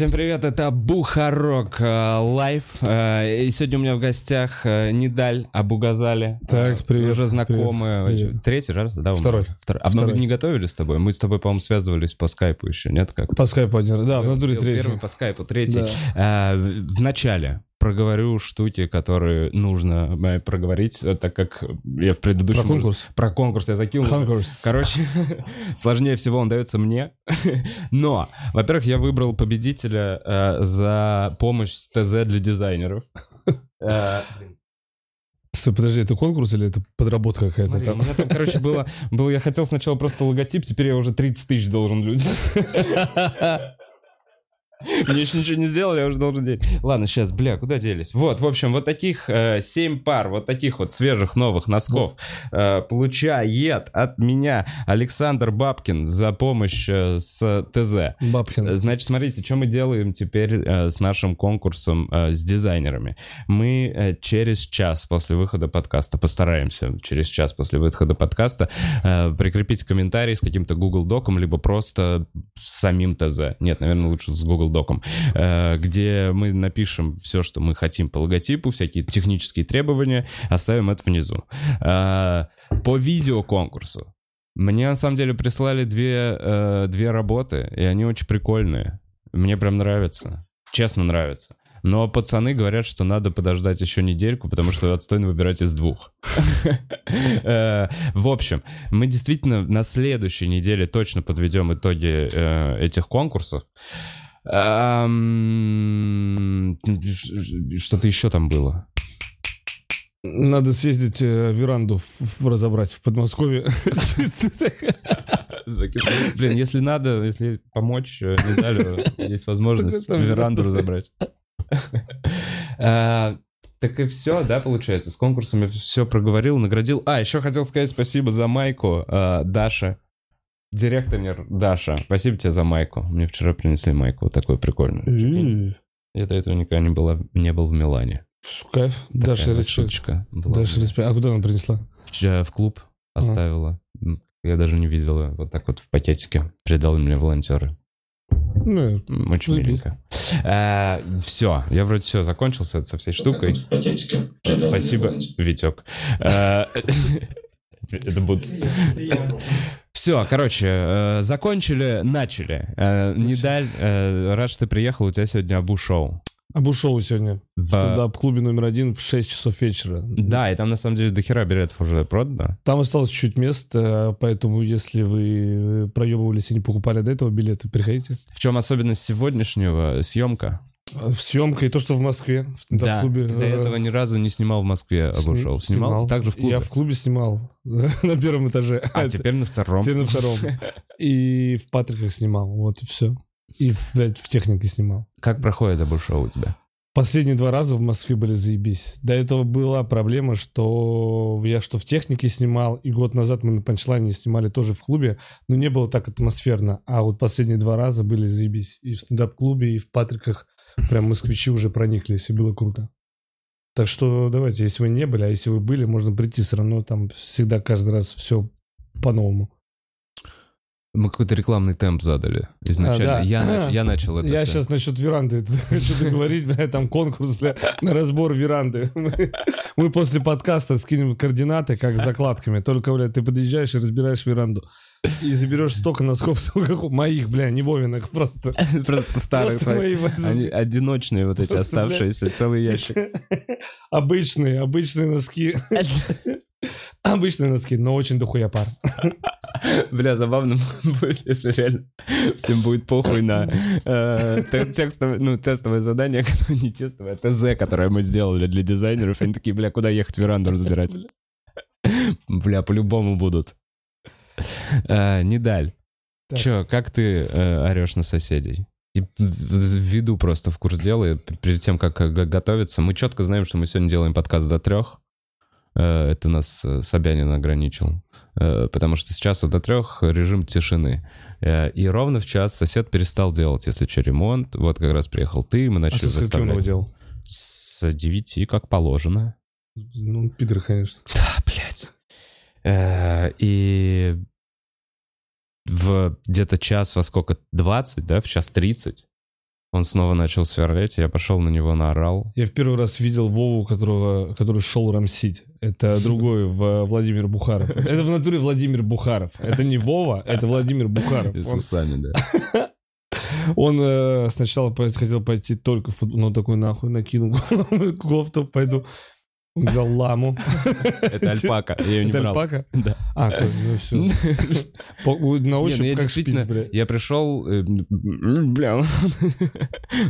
Всем привет, это Бухарог э, Live. Э, И сегодня у меня в гостях э, Нидаль Абу-Газале. Так, привет, Уже знакомые. привет, очень- привет. Третий раз, да? Второй. Второй. А мы Второй. не готовили с тобой? Мы с тобой, по-моему, связывались по скайпу еще, нет? Как? По скайпу один раз. Да, в натуре третий. Первый по скайпу, третий. Да. В в начале проговорю штуки, которые нужно э, проговорить, э, так как я в предыдущем... Про конкурс? Про конкурс я закинул. Конкурс. Короче, сложнее всего он дается мне. Но, во-первых, я выбрал победителя э, за помощь с ТЗ для дизайнеров. Э, Стой, подожди, это конкурс или это подработка какая-то смотри, у там? меня там, короче, было, было, я хотел сначала просто логотип, теперь я уже 30 тысяч должен людям. Мне еще ничего не сделали, я уже должен делать. Ладно, сейчас, бля, куда делись? Вот, в общем, вот таких э, 7 пар, вот таких вот свежих новых носков э, получает от меня Александр Бабкин за помощь э, с ТЗ. Бабкин. Значит, смотрите, что мы делаем теперь э, с нашим конкурсом э, с дизайнерами. Мы э, через час после выхода подкаста, постараемся через час после выхода подкаста э, прикрепить комментарий с каким-то Google Доком, либо просто самим ТЗ. Нет, наверное, лучше с Google Доком, э, где мы напишем все, что мы хотим по логотипу, всякие технические требования, оставим это внизу. Э, По видеоконкурсу. Мне на самом деле прислали две, э, две работы, и они очень прикольные. Мне прям нравится. Честно нравится. Но пацаны говорят, что надо подождать еще недельку, потому что отстойно выбирать из двух. В общем, мы действительно на следующей неделе точно подведем итоги этих конкурсов. Что-то еще там было. Надо съездить э, веранду в- в- разобрать в Подмосковье. Блин, если надо, если помочь э, медалю, есть возможность веранду разобрать. А, Так и все, да, получается? С конкурсами все проговорил, наградил. А, еще хотел сказать спасибо за майку а, Даша. Директор Даша, спасибо тебе за майку. Мне вчера принесли майку вот такую прикольную. М, Я до этого никогда не, была, не был в Милане. Кайф. Такая Даша, вот шуточка. Даша, респект. А куда она принесла? Вчера в клуб оставила. М, Я даже не видел ее. Вот так вот в пакетике. Передал мне волонтеры. Ну, Очень миленько. все, я вроде все закончил с, со всей штукой. Спасибо, Витек. Э, Это будет... Все, короче, э, закончили, начали. Э, Недаль, э, рад, что ты приехал, у тебя сегодня Абу-шоу. Абу-шоу сегодня. В стендап-клубе номер один в 6 часов вечера. Да, и там на самом деле дохера билетов уже продано. Там осталось чуть мест, поэтому если вы проебывались и не покупали до этого билеты, приходите. В чем особенность сегодняшнего съемка? В съемка и то, что в Москве, в Да, стендап-клубе. ты до э, этого ни разу не снимал в Москве Абу-шоу. Снимал? Также в клубе? Я в клубе снимал на первом этаже. А теперь на втором. Теперь на втором. И в Патриках снимал, вот и все. И, в, блядь, в технике снимал. Как проходит Абу-шоу у тебя? Последние два раза в Москве были заебись. До этого была проблема, что я что в технике снимал, и год назад мы на панчлайне снимали тоже в клубе, но не было так атмосферно. А вот последние два раза были заебись. И в стендап-клубе, и в Патриках прям москвичи уже прониклись, и было круто. Так что давайте, если вы не были, а если вы были, можно прийти все равно, там всегда каждый раз все по-новому. Мы какой-то рекламный темп задали изначально. А, да. я, нач- я начал это Я всё. сейчас насчет веранды хочу договорить, бля, там конкурс бля, на разбор веранды. Мы, мы после подкаста скинем координаты, как с закладками. Только, бля, ты подъезжаешь и разбираешь веранду. И заберешь столько носков, сколько моих, бля, не Вовиных, просто. Просто старые твои. Они одиночные вот эти оставшиеся, целый ящик. Обычные, обычные носки. Обычные носки, но очень дохуя пар. Бля, забавно будет, если реально всем будет похуй на э, те- текстовое, ну, тестовое задание, не тестовое, а ТЗ, которое мы сделали для дизайнеров. Они такие, бля, куда ехать веранду разбирать? Бля, по-любому будут. Э, Недаль. Чё, как ты э, орешь на соседей? Введу просто в курс дела, перед тем, как э, готовиться, мы четко знаем, что мы сегодня делаем подкаст до трех. Это нас Собянин ограничил. Потому что сейчас до трех режим тишины. И ровно в час сосед перестал делать, если что, ремонт. Вот как раз приехал ты, мы А начали со скольки он делал? С девяти, как положено. Ну, пидор, конечно. Да, блядь. И в где-то час во сколько? 20, да? В час 30 Он снова начал сверлить, я пошел на него наорал. Я в первый раз видел Вову, которого, который шел рамсить. Это другой, в- Владимир Бухаров. Это в натуре Владимир Бухаров. Это не Вова, это Владимир Бухаров. С Он, усами, да. он, э, сначала хотел пойти только в футбол, но такой нахуй накинул кофту, пойду. Он взял ламу. Это альпака, я ее не Это брал. альпака? Да. А, то, ну все. На ну ощупь как шпиц, бля. я пришел, э, бля,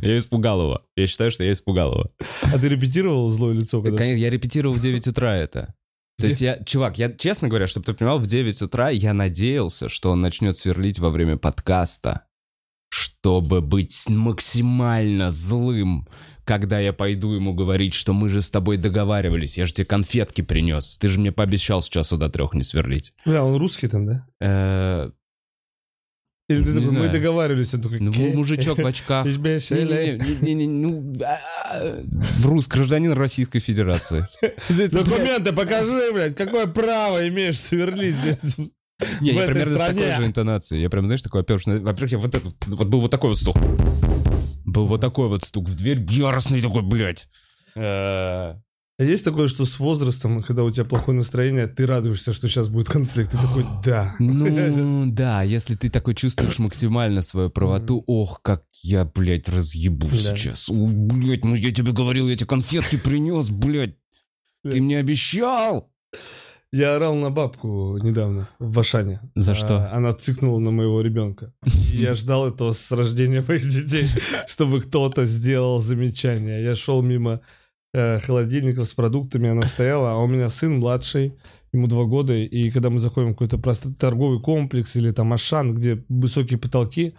я испугал его. Я считаю, что я испугал его. А ты репетировал злое лицо? Конечно, я репетировал в 9 утра это. То есть я, чувак, я, честно говоря, чтобы ты понимал, в 9 утра я надеялся, что он начнет сверлить во время подкаста, чтобы быть максимально злым, когда я пойду ему говорить, что мы же с тобой договаривались, я же тебе конфетки принес, ты же мне пообещал с часу до трех не сверлить. Бля, он русский там, да? Э, Или ты Не такой, мы знаю. договаривались, он такой... Ну, мужичок в очках. Ну, а, в рус, гражданин Российской Федерации. Документы покажи, блядь, какое право имеешь сверлить блядь? Не, я примерно с такой же интонацией. Я прям, знаешь, такой, во-первых, я вот этот, вот был вот такой вот стук. Был вот такой вот стук в дверь, яростный такой, блядь. Э, А Есть такое, что с возрастом, когда у тебя плохое настроение, ты радуешься, что сейчас будет конфликт. Ты такой, да. Ну, да, если ты такой чувствуешь максимально свою правоту, ох, как я, блядь, разъебу Да. сейчас. О, блядь, ну я тебе говорил, я тебе конфетки принес, блядь. Ты мне обещал. Я орал на бабку недавно в Ашане. За А, что? Она цикнула на моего ребенка. И я ждал этого с рождения моих детей, чтобы кто-то сделал замечание. Я шел мимо э, холодильников с продуктами, она стояла, а у меня сын младший, ему два года, и когда мы заходим в какой-то просто торговый комплекс или там Ашан, где высокие потолки,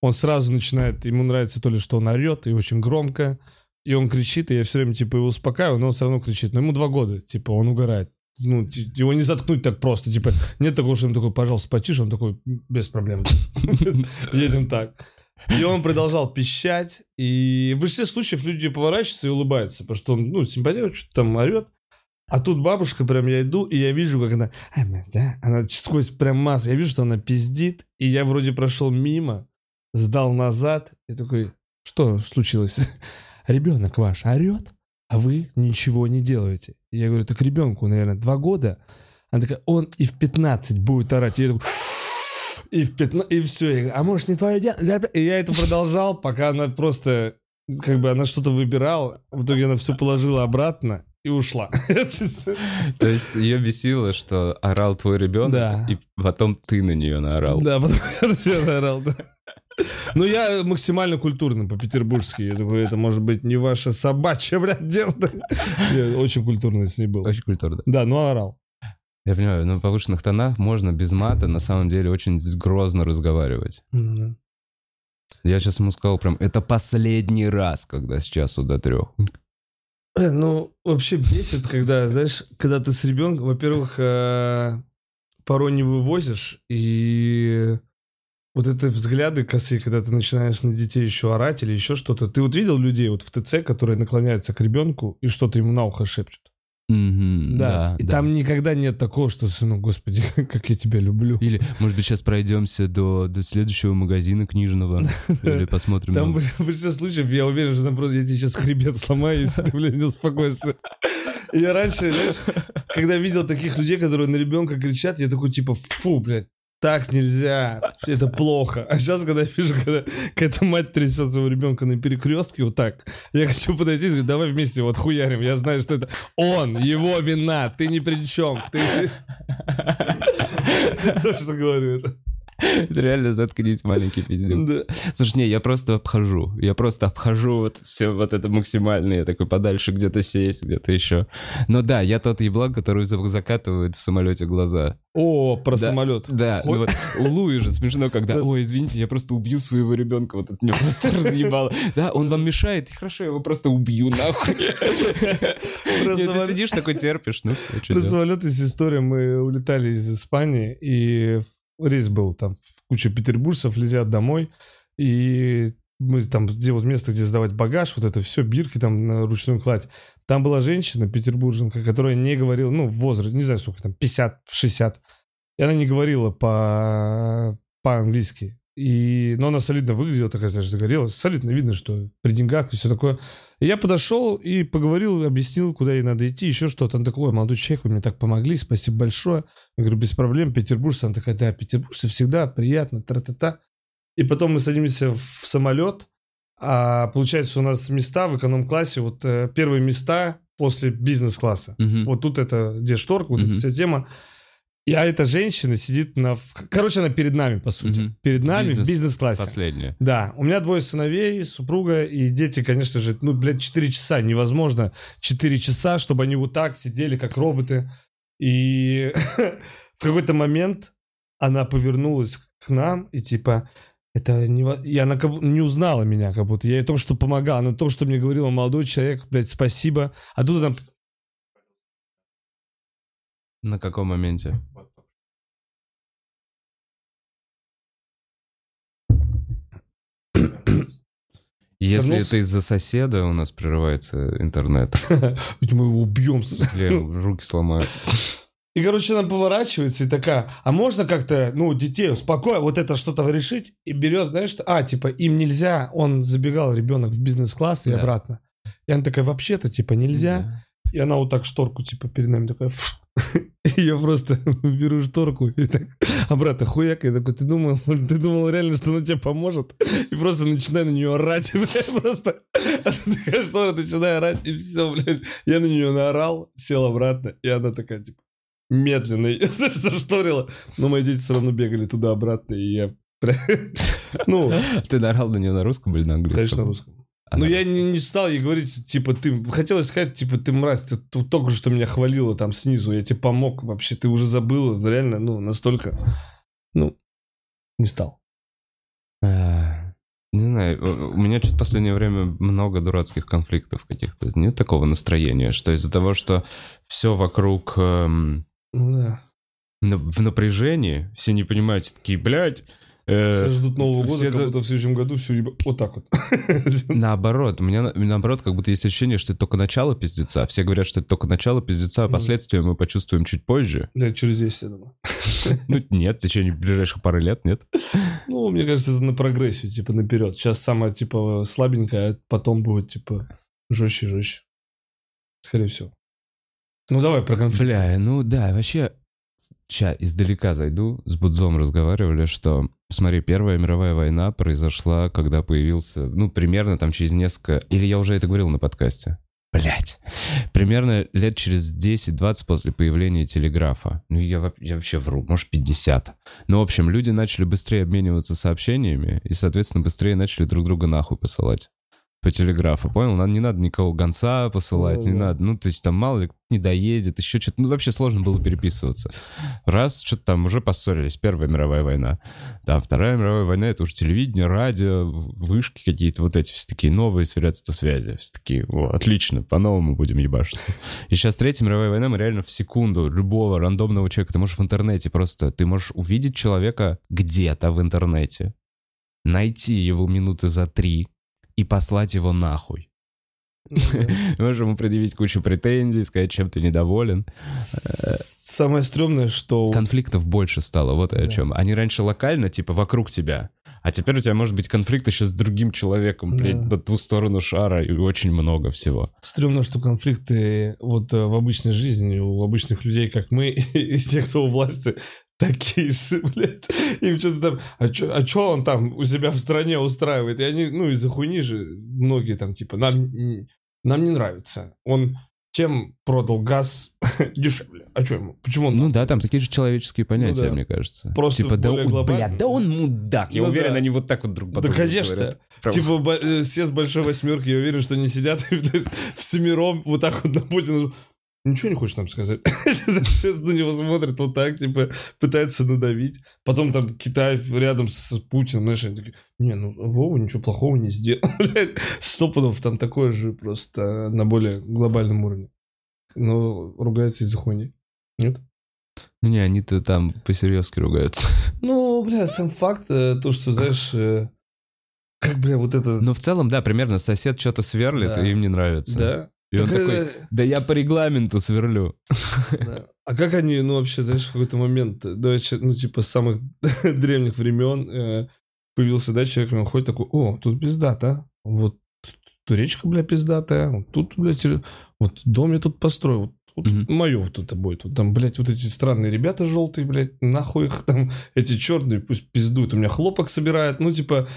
он сразу начинает, ему нравится то ли, что он орет, и очень громко, и он кричит, и я все время, типа, его успокаиваю, но он все равно кричит. Но ему два года, типа, он угорает. Ну, его не заткнуть так просто, типа, нет такого, что он такой, пожалуйста, потише, он такой, без проблем. Едем так. И он продолжал пищать, и в большинстве случаев люди поворачиваются и улыбаются, потому что он, ну, симпатирует, что-то там орет. А тут бабушка, прям я иду, и я вижу, как она, она сквозь прям массу, я вижу, что она пиздит, и я вроде прошел мимо, сдал назад, и такой, что случилось? Ребенок ваш орет, а вы ничего не делаете. И я говорю, так ребенку, наверное, два года. Она такая, он и в 15 будет орать. И я такой, и в 15, и все. Я говорю, а может не твое дело? И я это продолжал, пока она просто, как бы она что-то выбирала. В итоге она все положила обратно и ушла. То есть ее бесило, что орал твой ребенок, Да. и потом ты на нее наорал. Да, потом я начал орал, да. Ну, я максимально культурно по-петербургски. Я такой, это может быть не ваше собачье, блядь, дело. Я очень культурный с ней был. Очень культурно. Да, ну орал. Я понимаю, на повышенных тонах можно без мата на самом деле очень грозно разговаривать. Мгм. Я сейчас ему сказал прям, это последний раз, когда с часу до трех. Э, Ну, вообще бесит, когда, знаешь, когда ты с ребенком, во-первых, э, порой не вывозишь, и вот это взгляды косые, когда ты начинаешь на детей еще орать или еще что-то. Ты вот видел людей вот в ТЦ, которые наклоняются к ребенку и что-то ему на ухо шепчут? Мгм, Да. и да. там никогда нет такого, что, ну, господи, как я тебя люблю. Или, может быть, сейчас пройдемся до, до следующего магазина книжного. Или посмотрим. Там в большинстве случаев я уверен, что там просто я тебе сейчас хребет сломаю, если ты, блин, не успокоишься. Я раньше, знаешь, когда видел таких людей, которые на ребенка кричат, я такой типа, фу, блядь, так нельзя, это плохо. А сейчас, когда я вижу, когда какая-то мать трясет своего ребенка на перекрестке вот так, я хочу подойти и сказать, давай вместе его отхуярим. Я знаю, что это он, его вина, ты ни при чем. Ты... Я говорю это. Реально заткнись, маленький пиздюк. Да. Слушай, не, я просто обхожу. Я просто обхожу вот все вот это максимально. Я такой подальше где-то сесть, где-то еще. Но да, я тот еблан, который за- закатывает в самолете глаза. О, про Да. самолет. Да, ну вот у Луи же смешно, когда, ой, извините, я просто убью своего ребенка, вот это меня просто разъебало. Да, он вам мешает, хорошо, я его просто убью, нахуй. Ты сидишь такой, терпишь, ну все, Про самолет есть история. Мы улетали из Испании, и рейс был там, куча петербуржцев летят домой, и мы там, где вот место, где сдавать багаж, вот это все, бирки там на ручную кладь. Там была женщина, петербурженка, которая не говорила, ну, в возрасте, не знаю, сколько там, 50-60. И она не говорила по- по-английски. И, но она солидно выглядела, такая, знаешь, загорелась. Солидно видно, что при деньгах и все такое. И я подошел и поговорил, объяснил, куда ей надо идти, еще что-то. Он такой, молодой человек, вы мне так помогли, спасибо большое. Я говорю, без проблем, петербуржцы. Она такая, да, петербуржцы всегда приятно, тра-та-та. И потом мы садимся в самолет, а получается у нас места в эконом-классе, вот э, первые места после бизнес-класса. Мгм. Вот тут это, где шторка, вот Мгм. эта вся тема. И а эта женщина сидит на... Короче, она перед нами, по сути. Мгм. Перед нами Бизнес- в бизнес-классе. Последнее. Да, у меня двое сыновей, супруга и дети, конечно же, ну, блядь, 4 часа. Невозможно 4 часа, чтобы они вот так сидели, как роботы. И в какой-то момент она повернулась к нам и типа... Это не... И она как не узнала меня, как будто. Я ей только что помогал. Она только что мне говорила, молодой человек, блядь, спасибо. А тут она... На каком моменте? Если Вернулся? это из-за соседа у нас прерывается интернет, Мы его убьем. руки сломаю. И, короче, она поворачивается и такая, а можно как-то, ну, детей успокоить, вот это что-то решить? И берет, знаешь, что, а, типа, им нельзя, он забегал, ребенок, в бизнес-класс и обратно. И она такая, вообще-то, типа, нельзя. И она вот так шторку, типа, перед нами такая, «Фу». Я просто беру шторку и так обратно хуяк. Я такой, ты думал, ты думал реально, что она тебе поможет? И просто начинаю на нее орать, просто. Такая штора, начинаю орать, и все, блядь. Я на нее наорал, сел обратно, и она такая, типа, медленно ее зашторила. Но мои дети все равно бегали туда-обратно, и я... Ну, Ты наорал на нее на русском или на английском? конечно, на русском. Ну, я не, не стал ей говорить, типа, ты... Хотелось сказать, типа, ты мразь, ты, только что меня хвалила там снизу, я тебе помог, вообще, ты уже забыла, реально, ну, настолько... Ну, не стал. А, Не знаю, у меня что-то в последнее время много дурацких конфликтов каких-то. Нет такого настроения, что из-за того, что все вокруг эм, Ну, да. в напряжении, все не понимают, такие, блядь, э, Все ждут Нового года, все как будто в следующем году все вот так вот. Наоборот, у меня на- наоборот, как будто есть ощущение, что это только начало пиздеца. Все говорят, что это только начало пиздеца, а Мгм. последствия мы почувствуем чуть позже. Лет через 10, я думаю. Ну, нет, в течение ближайших пары лет, нет. Ну, мне кажется, это на прогрессию, типа, наперед. Сейчас самое, типа, слабенькое, а потом будет, типа, жестче, жестче. Скорее всего. Ну, давай про конфликт. Бля, ну да, вообще, ща издалека зайду, с Будзом разговаривали, что, смотри, Первая мировая война произошла, когда появился, ну, примерно там через несколько, или я уже это говорил на подкасте, Блять. Примерно лет через 10-20 после появления телеграфа. Ну, я, я вообще вру, может, 50. Ну, в общем, люди начали быстрее обмениваться сообщениями и, соответственно, быстрее начали друг друга нахуй посылать по телеграфу, понял? Нам не надо никого гонца посылать, не Да-да. надо. Ну, то есть там мало ли не доедет, еще что-то. Ну, вообще сложно было переписываться. Раз, что-то там уже поссорились. Первая мировая война. Там Вторая мировая война, это уже телевидение, радио, вышки какие-то вот эти все такие новые средства связи. Все такие, о, отлично, по-новому будем ебашиться. И сейчас Третья мировая война, мы реально в секунду любого рандомного человека, ты можешь в интернете просто, ты можешь увидеть человека где-то в интернете, найти его минуты за три и послать его нахуй. Ну, да. Можешь ему предъявить кучу претензий, сказать, чем ты недоволен. Самое стрёмное, что... Конфликтов больше стало, вот о чем. Они раньше локально, типа, вокруг тебя. А теперь у тебя может быть конфликт еще с другим человеком, блядь, по ту сторону шара, и очень много всего. Стрёмно, что конфликты вот в обычной жизни у обычных людей, как мы, и те, кто у власти, такие же, блядь. Им что-то там... А чё, а чё он там у себя в стране устраивает? И они, ну, из-за хуйни же многие там, типа, нам, нам не нравится. Он тем продал газ дешевле. А что ему? Почему он Ну да, там такие же человеческие понятия, да. мне кажется. Просто типа, да глобально. блядь, да он мудак. Я Ну уверен, да. они вот так вот друг по Да, другу конечно. говорят. Прям- Типа бо- э, все с большой восьмерки, я уверен, что они сидят в семером вот так вот на Путина. Ничего не хочешь нам сказать? Все на него смотрят вот так, типа, пытаются надавить. Потом там Китай рядом с Путиным, знаешь, они такие, не, ну Вова ничего плохого не сделал. Стопудов там такое же просто на более глобальном уровне. Но ругаются из-за хуйни. Нет? Ну не, они-то там по-серьезки ругаются. Ну, бля, сам факт, э, то, что, знаешь, э, как, бля, вот это... Но в целом, да, примерно сосед что-то сверлит, Да. и им не нравится. Да. И он Так, такой, э, да я по регламенту сверлю. Да. А как они, ну, вообще, знаешь, в какой-то момент, э, давай, чё- ну, типа, с самых древних времен, э, появился, да, человек, он ходит такой, о, тут пиздата, вот тут речка, бля, пиздатая, вот тут, блядь, вот дом я тут построил, вот вот Мгм. мое вот это будет. Вот там, блядь, вот эти странные ребята желтые, блядь, нахуй их там, эти черные, пусть пиздуют. У меня хлопок собирает, ну, типа,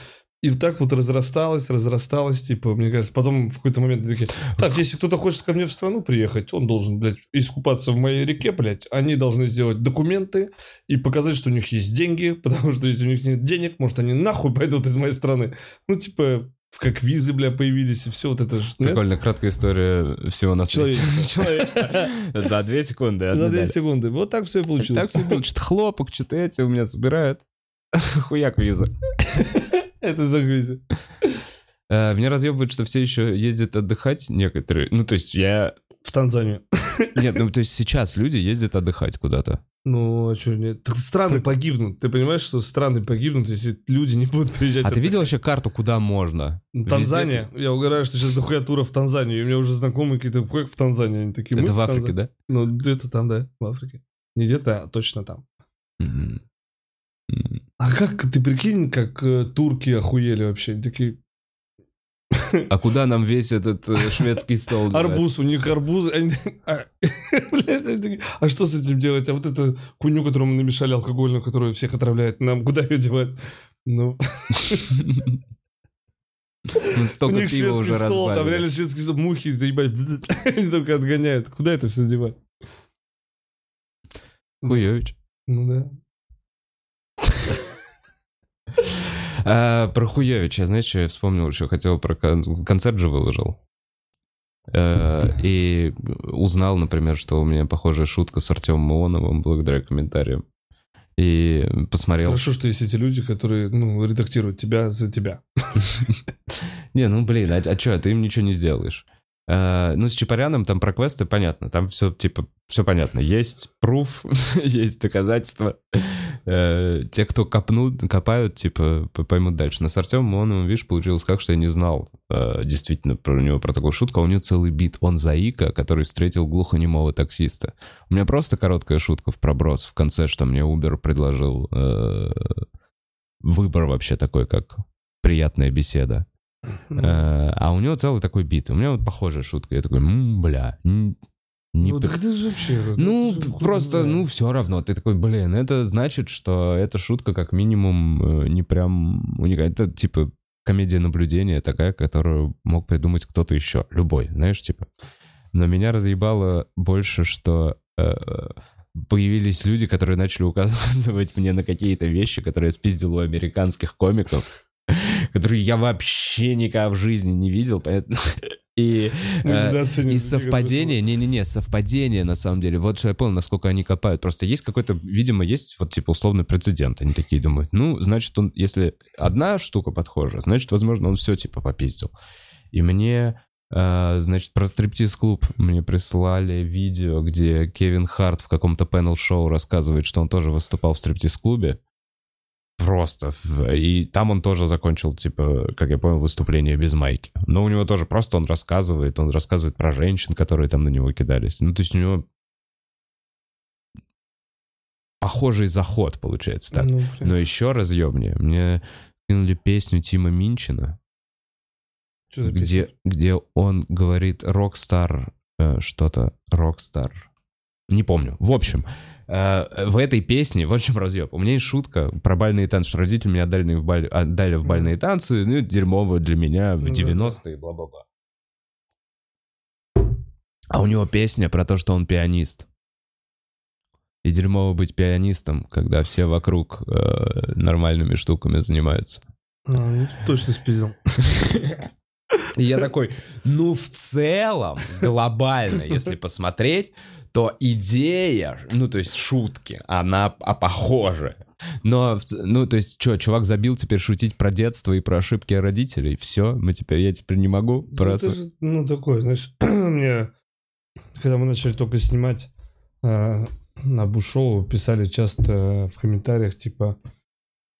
и вот так вот разрасталось, разрасталось, типа, мне кажется, потом в какой-то момент такие, так, если кто-то хочет ко мне в страну приехать, он должен, блядь, искупаться в моей реке, блядь, они должны сделать документы и показать, что у них есть деньги, потому что если у них нет денег, может, они нахуй пойдут из моей страны. Ну, типа, как визы, бля, появились, и все вот это же. нет? Прикольно, краткая история всего на свете. Человечество. За две секунды. За две секунды. Вот так все и получилось. Так все. Что-то хлопок, что-то эти у меня собирают. Хуяк виза. Это загрузит. Э, Меня разъебывает, что все еще ездят отдыхать некоторые. Ну, то есть я... В Танзанию. Нет, ну, то есть сейчас люди ездят отдыхать куда-то. Ну, а что нет? Так страны погибнут. Ты понимаешь, что страны погибнут, если люди не будут приезжать? А ты видел вообще карту, куда можно? Ну, Танзания. Я угораю, что сейчас дохуя тура в Танзанию. И у меня уже знакомые какие-то входят в Танзанию. Они такие, Это в Африке, да? Ну, где-то там, да, в Африке. Не где-то, а точно там. А как, ты прикинь, как э, турки охуели вообще? Такие, А куда нам весь этот э, шведский стол? девать? арбуз, у них арбуз. Они, а, блядь, они такие, а что с этим делать? А вот эту хуйню, которую мы намешали, алкогольную, которая всех отравляет, нам куда ее девать? Ну, Ну, у столько них пива шведский уже стол, там разбавили. реально шведский стол, мухи заебать, они только отгоняют. Куда это все девать? Хуёвич. Ну да. А, про Хуевича, знаешь, что я вспомнил еще? Хотел про кон- концерт же выложил. Э, И узнал, например, что у меня похожая шутка с Артемом Ионовым благодаря комментариям. И посмотрел... Хорошо, что есть эти люди, которые, ну, редактируют тебя за тебя. Не, ну блин, а, а что, ты им ничего не сделаешь. Э, ну, с Чапаряном там про квесты понятно. Там все, типа, все понятно. Есть пруф, есть доказательства. Э, те, кто копнут, копают, типа, поймут дальше. Но с Артемом, он, видишь, получилось как, что я не знал э, действительно про него, про такую шутку. А у него целый бит. Он заика, который встретил глухонемого таксиста. У меня просто короткая шутка в проброс в конце, что мне Uber предложил выбор вообще такой, как приятная беседа. Э, А у него целый такой бит. У меня вот похожая шутка. Я такой, «М, бля, не Ну, п- так это же вообще... ну, это же просто, ну, все равно. Ты такой, блин, это значит, что эта шутка как минимум э, не прям уникальна. Это, типа, комедия наблюдения такая, которую мог придумать кто-то еще. Любой, знаешь, типа. Но меня разъебало больше, что э, появились люди, которые начали указывать мне на какие-то вещи, которые я спиздил у американских комиков, которые я вообще никогда в жизни не видел, поэтому... И, Мы э, и совпадение, не-не-не, совпадение на самом деле. Вот что я понял, насколько они копают. Просто есть какой-то, видимо, есть вот типа условный прецедент. Они такие думают, ну, значит, он, если одна штука подхожа, значит, возможно, он все типа попиздил. И мне, э, значит, про стриптиз-клуб мне прислали видео, где Кевин Харт в каком-то панел-шоу рассказывает, что он тоже выступал в стриптиз-клубе. Просто. И там он тоже закончил, типа, как я понял, выступление без майки. Но у него тоже просто он рассказывает, он рассказывает про женщин, которые там на него кидались. Ну, то есть у него похожий заход, получается так. Ну, Но еще разъебнее. Мне кинули песню Тима Минчина, что за песня? где, где он говорит «Rockstar», э, что-то, «Rockstar». Не помню. В общем, в этой песне, вот в чем разъеб. У меня есть шутка про бальные танцы, что родители меня отдали в, баль- отдали в бальные танцы, ну, дерьмово для меня в Ну да, 90-е, бла-бла-бла. А у него песня про то, что он пианист. И дерьмово быть пианистом, когда все вокруг э, нормальными штуками занимаются. А, ну, точно спиздил. И я такой, ну в целом, глобально, если посмотреть, то идея, ну то есть шутки, она а, похожа. Но, ну то есть, что, чувак забил теперь шутить про детство и про ошибки родителей, все, мы теперь, я теперь не могу Ну, просто... это же, ну, такое, знаешь, мне, когда мы начали только снимать э, на Бушоу, писали часто в комментариях, типа,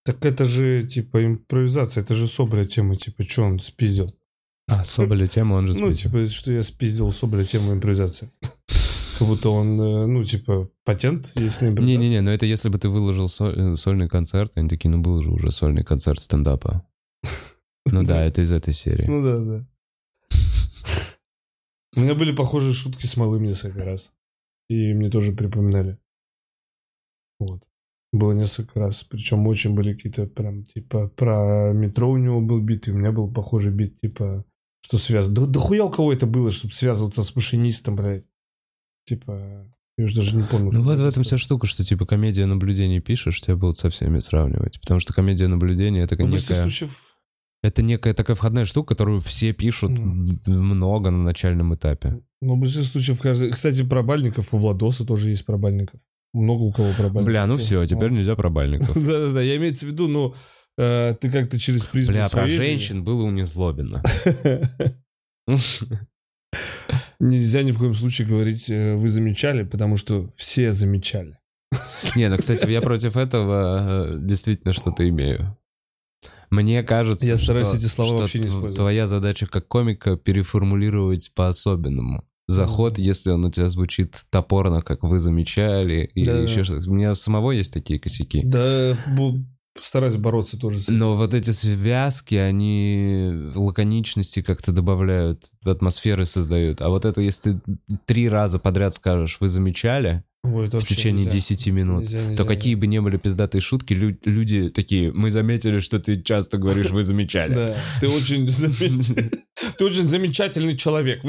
так это же, типа, импровизация, это же Соболя тема, типа, что он спиздил? А, Соболя тема, он же Ну, спиздил. типа, что я спиздил Соболя тему импровизации. Как будто он, э, ну, типа, патент есть на. Не-не-не, но это если бы ты выложил э, сольный концерт, они такие, ну был же уже сольный концерт стендапа. Ну да, это из этой серии. Ну да, да. У меня были похожие шутки с малым несколько раз. И мне тоже припоминали. Вот. Было несколько раз. Причем очень были какие-то прям, типа, про метро у него был бит, и у меня был похожий бит, типа, что связано. Да, да хуя у кого это было, чтобы связываться с машинистом, блядь. Типа, я уже даже не помню. Ну вот в это этом вся штука, что типа комедия наблюдений пишешь, тебя будут со всеми сравнивать. Потому что комедия наблюдений это Ну, некая, случаев это некая такая входная штука, которую все пишут Мгм. много на начальном этапе. Ну, в большинстве случаев, каждый... Кстати, про Бальников, у Владоса тоже есть про Бальников. Много у кого про Бальников. Бля, ну все, теперь нельзя про бальников. Да-да-да, я имею в виду, ну, э, ты как-то через призму Бля, про женщин было у Незлобина. жизни. Нельзя ни в коем случае говорить, э, вы замечали, потому что все замечали. Не, ну, кстати, я против этого э, действительно что-то имею. Мне кажется, Я стараюсь что- эти слова что вообще не использовать. Твоя задача как комика переформулировать по-особенному. Заход, Мгм. если он у тебя звучит топорно, как вы замечали, или Да-да. еще что-то. У меня самого есть такие косяки. Да, стараюсь бороться тоже с этим. Но вот эти связки, они лаконичности как-то добавляют, атмосферы создают. А вот это, если ты три раза подряд скажешь, вы замечали, Ой, в течение нельзя. 10 минут, Нельзя, то нельзя. какие бы ни были пиздатые шутки, лю- люди такие, мы заметили, что ты часто говоришь, вы замечали. Да, ты очень, ты очень замечательный человек.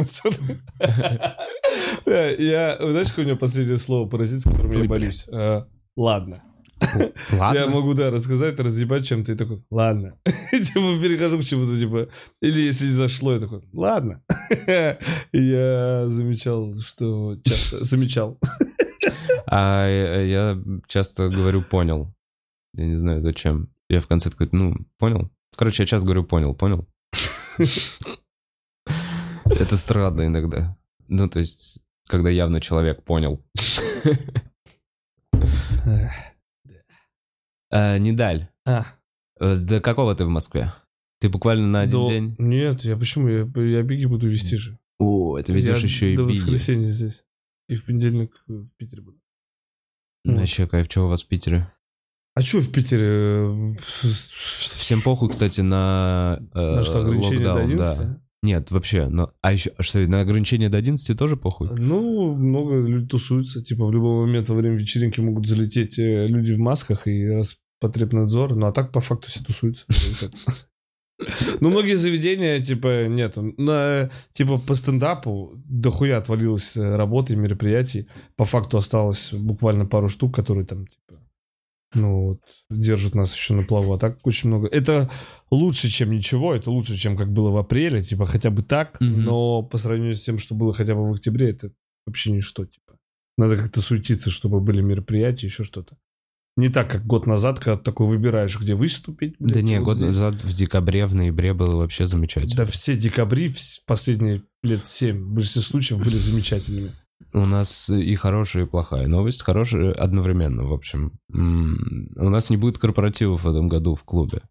Я, вы знаете, какое у меня последнее слово паразит, с которым я борюсь? Э, Ладно. Ладно. Я могу, да, рассказать, разъебать чем-то, и такой, ладно. Типа, перехожу к чему-то, типа, или если не зашло, я такой, ладно. Я замечал, что часто, замечал. А э, я часто говорю «понял». Я не знаю, зачем. Я в конце такой, ну, понял? Короче, я часто говорю «понял», понял? Это странно иногда. Ну, то есть, когда явно человек понял. А, Недаль, А, э, до какого ты в Москве? Ты буквально на один до- день? Нет, я почему? Я, я беги буду вести же. О, ты ведешь Я еще и До биги. воскресенья здесь. И в понедельник в Питере буду. Вообще, кайф, что у вас в Питере? А что в Питере? Всем похуй, кстати, на, э, На что, ограничение до локдаун, 11? да. Нет, вообще, но, а еще, а что, на ограничение до 11 тоже похуй? Ну, много людей тусуются. Типа в любой момент во время вечеринки могут залететь э, люди в масках и Роспотребнадзор. Ну, а так по факту все тусуются. Ну, многие заведения, типа, нету. На, типа, по стендапу дохуя отвалилось э, работы, мероприятий. По факту осталось буквально пару штук, которые там, типа, ну, вот, держат нас еще на плаву. А так очень много. Это лучше, чем ничего. Это лучше, чем как было в апреле. Типа, хотя бы так. Мгм. Но по сравнению с тем, что было хотя бы в октябре, это вообще ничто, типа. Надо как-то суетиться, чтобы были мероприятия, еще что-то. Не так, как год назад, когда такой выбираешь, где выступить. Да блядь, не, вот год здесь. назад в декабре, в ноябре было вообще замечательно. Да все декабри, последние лет семь, в большинстве случаев были замечательными. У нас и хорошая, и плохая новость. Хорошая одновременно, в общем. У нас не будет корпоративов в этом году в клубе.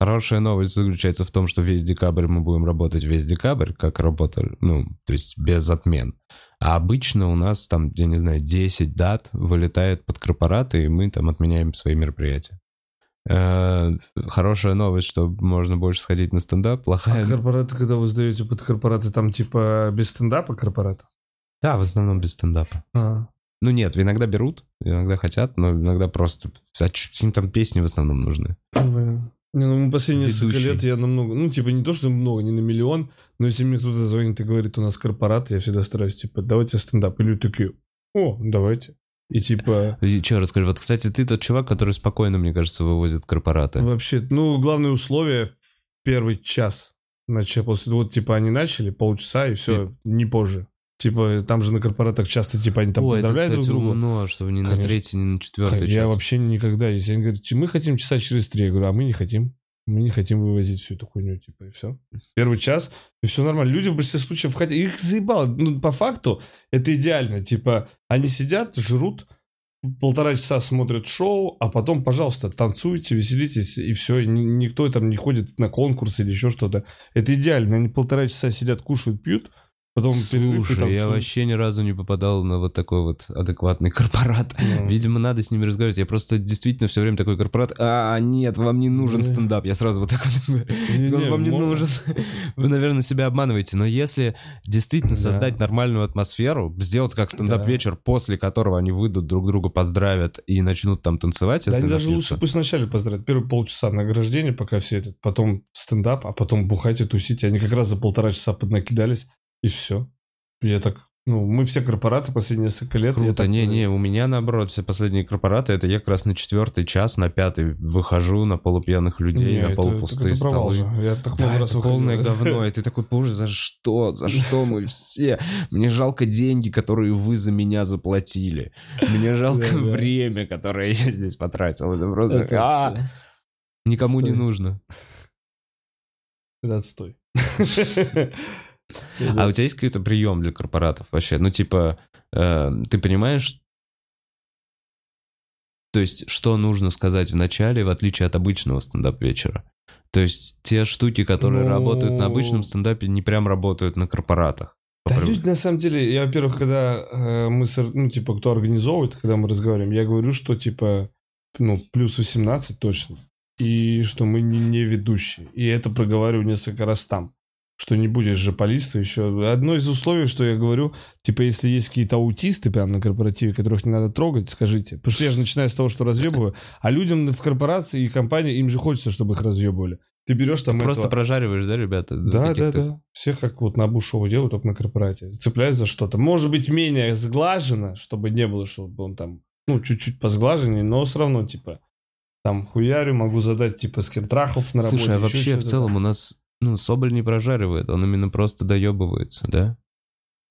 Хорошая новость заключается в том, что весь декабрь мы будем работать весь декабрь, как работали, ну, то есть без отмен. А обычно у нас там, я не знаю, 10 дат вылетает под корпораты, и мы там отменяем свои мероприятия. Э, Хорошая новость, что можно больше сходить на стендап. А Плохая... корпораты, когда вы сдаете под корпораты, там типа без стендапа корпората? Да, в основном без стендапа. А, Ну нет, иногда берут, иногда хотят, но иногда просто... А им там песни в основном нужны. блин. Не, ну последние несколько Ведущий. лет я намного, ну типа не то, что много, не на миллион, но если мне кто-то звонит и говорит, у нас корпорат, я всегда стараюсь, типа, давайте стендап. И люди такие, о, давайте. И типа, И что, расскажи, вот, кстати, ты тот чувак, который спокойно, мне кажется, вывозит корпораты. вообще, ну, главное условие в первый час. Начать, после, вот, типа, они начали полчаса, и все, не позже. Типа, там же на корпоратах часто, типа, они там Ой, это, поздравляют кстати, друг друга. умно, чтобы не на третий, не на четвертый Я час. вообще никогда, если они говорят, мы хотим часа через три, я говорю, а мы не хотим. Мы не хотим вывозить всю эту хуйню, типа, и все. Первый час, и все нормально. Люди в большинстве случаев хотят, их заебало. Ну, по факту, это идеально. Типа, они сидят, жрут, полтора часа смотрят шоу, а потом, пожалуйста, танцуйте, веселитесь, и все. никто там не ходит на конкурс или еще что-то. Это идеально. Они полтора часа сидят, кушают, пьют, Потом Слушай, я танцуем. вообще ни разу не попадал на вот такой вот адекватный корпорат. Ну. Видимо, надо с ними разговаривать. Я просто действительно все время такой корпорат. А, нет, вам не нужен Да. стендап. Я сразу вот так вот. Вам не нужен. Вы, наверное, себя обманываете. Но если действительно Да. создать нормальную атмосферу, сделать как стендап-вечер, после которого они выйдут, друг друга поздравят и начнут там танцевать, Да они даже лучше пусть вначале поздравят. Первые полчаса награждения, пока все это, потом стендап, а потом бухать и тусить. И Они как раз за полтора часа поднакидались, и все. Я так, ну, мы все корпораты последние несколько лет. Круто, так, э, не-не, у меня наоборот, все последние корпораты, это я как раз на четвертый час, на пятый выхожу на полупьяных людей, не, на это- полупустые это столы. же. Я так Да, раз это выходил. полное говно, и ты такой, боже, за что, за что мы все? Мне жалко деньги, которые вы за меня заплатили. Мне жалко Да, да. время, которое я здесь потратил. Это просто... Это а, вообще- Никому не нужно. Это отстой. А у тебя есть какой-то прием для корпоратов вообще? Ну, типа, э, ты понимаешь, то есть, что нужно сказать в начале, в отличие от обычного стендап-вечера? То есть, те штуки, которые Ну- работают на обычном стендапе, не прям работают на корпоратах. Да, люди, на самом деле, я, во-первых, когда э, мы, ну, типа, кто организовывает, когда мы разговариваем, я говорю, что, типа, ну, плюс 18 точно, и что мы не, не ведущие. И это проговариваю несколько раз там, что не будешь же полиста еще. Одно из условий, что я говорю, типа, если есть какие-то аутисты прямо на корпоративе, которых не надо трогать, скажите. Потому что я же начинаю с того, что разъебываю, а людям в корпорации и компании, им же хочется, чтобы их разъебывали. Ты берешь там Просто этого- прожариваешь, да, ребята? да, да, да. Всех как вот на Абу-шоу делают, только на корпорате. Цепляясь за что-то. Может быть, менее сглажено, чтобы не было, чтобы он там, ну, чуть-чуть посглаженнее, но все равно, типа, там хуярю, могу задать, типа, с кем трахался на работе. Слушай, а вообще в целом у нас, ну, Соболь не прожаривает, он именно просто доебывается, да?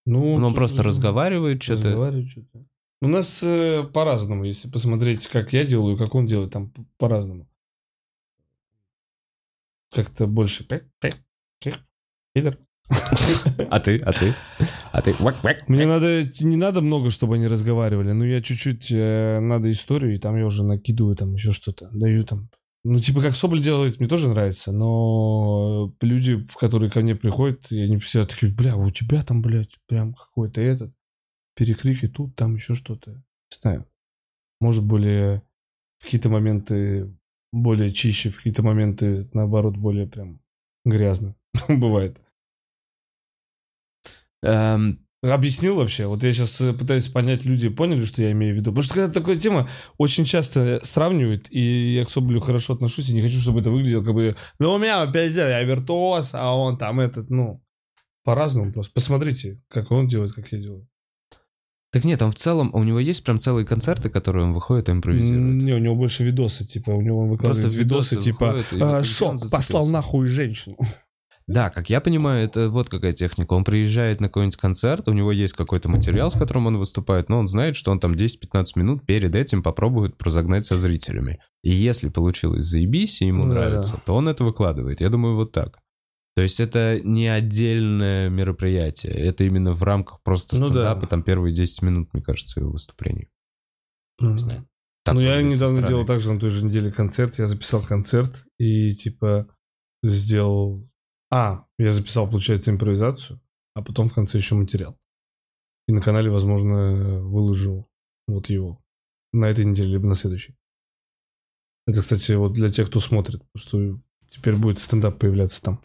ну, Он тут просто разговаривает что-то. разговаривает что-то. У нас э, по-разному, если посмотреть, как я делаю, как он делает, там по-разному. Как-то больше... Пидор. А ты? А ты? А ты? Мне надо, не надо много, чтобы они разговаривали, но я чуть-чуть, э, надо историю, и там я уже накидываю там еще что-то, даю там. Ну, типа, как Соболь делает, мне тоже нравится, но люди, в которые ко мне приходят, и они все такие, бля, у тебя там, блядь, прям какой-то этот, перекрики тут, там еще что-то. Не знаю. Может, более какие-то моменты более чище, в какие-то моменты, наоборот, более прям грязно. Бывает. Эм, Объяснил вообще? Вот я сейчас пытаюсь понять, люди поняли, что я имею в виду. Потому что когда такая тема очень часто сравнивают, и я к Соболю хорошо отношусь, и не хочу, чтобы это выглядело как бы, ну у меня опять я виртуоз, а он там этот, ну, по-разному просто. Посмотрите, как он делает, как я делаю. Так нет, там в целом, у него есть прям целые концерты, которые он выходит и импровизирует. Не, у него больше видосы, типа, у него он выкладывает Просто видосы, видосы типа, вот «А, он шок, зацепился». послал нахуй женщину. Да, как я понимаю, это вот какая техника. Он приезжает на какой-нибудь концерт, у него есть какой-то материал, с которым он выступает, но он знает, что он там 10-15 минут перед этим попробует разогнать со зрителями. И если получилось заебись, и ему Да, нравится, да. то он это выкладывает. Я думаю, вот так. То есть это не отдельное мероприятие, это именно в рамках просто Ну да. стендапа, там первые 10 минут, мне кажется, его выступлений. Не знаю. Так ну, я недавно стороны. делал также на той же неделе концерт. Я записал концерт и, типа, сделал... А, я записал, получается, импровизацию, а потом в конце еще материал. И на канале, возможно, выложу вот его. На этой неделе, либо на следующей. Это, кстати, вот для тех, кто смотрит, потому что теперь будет стендап появляться там.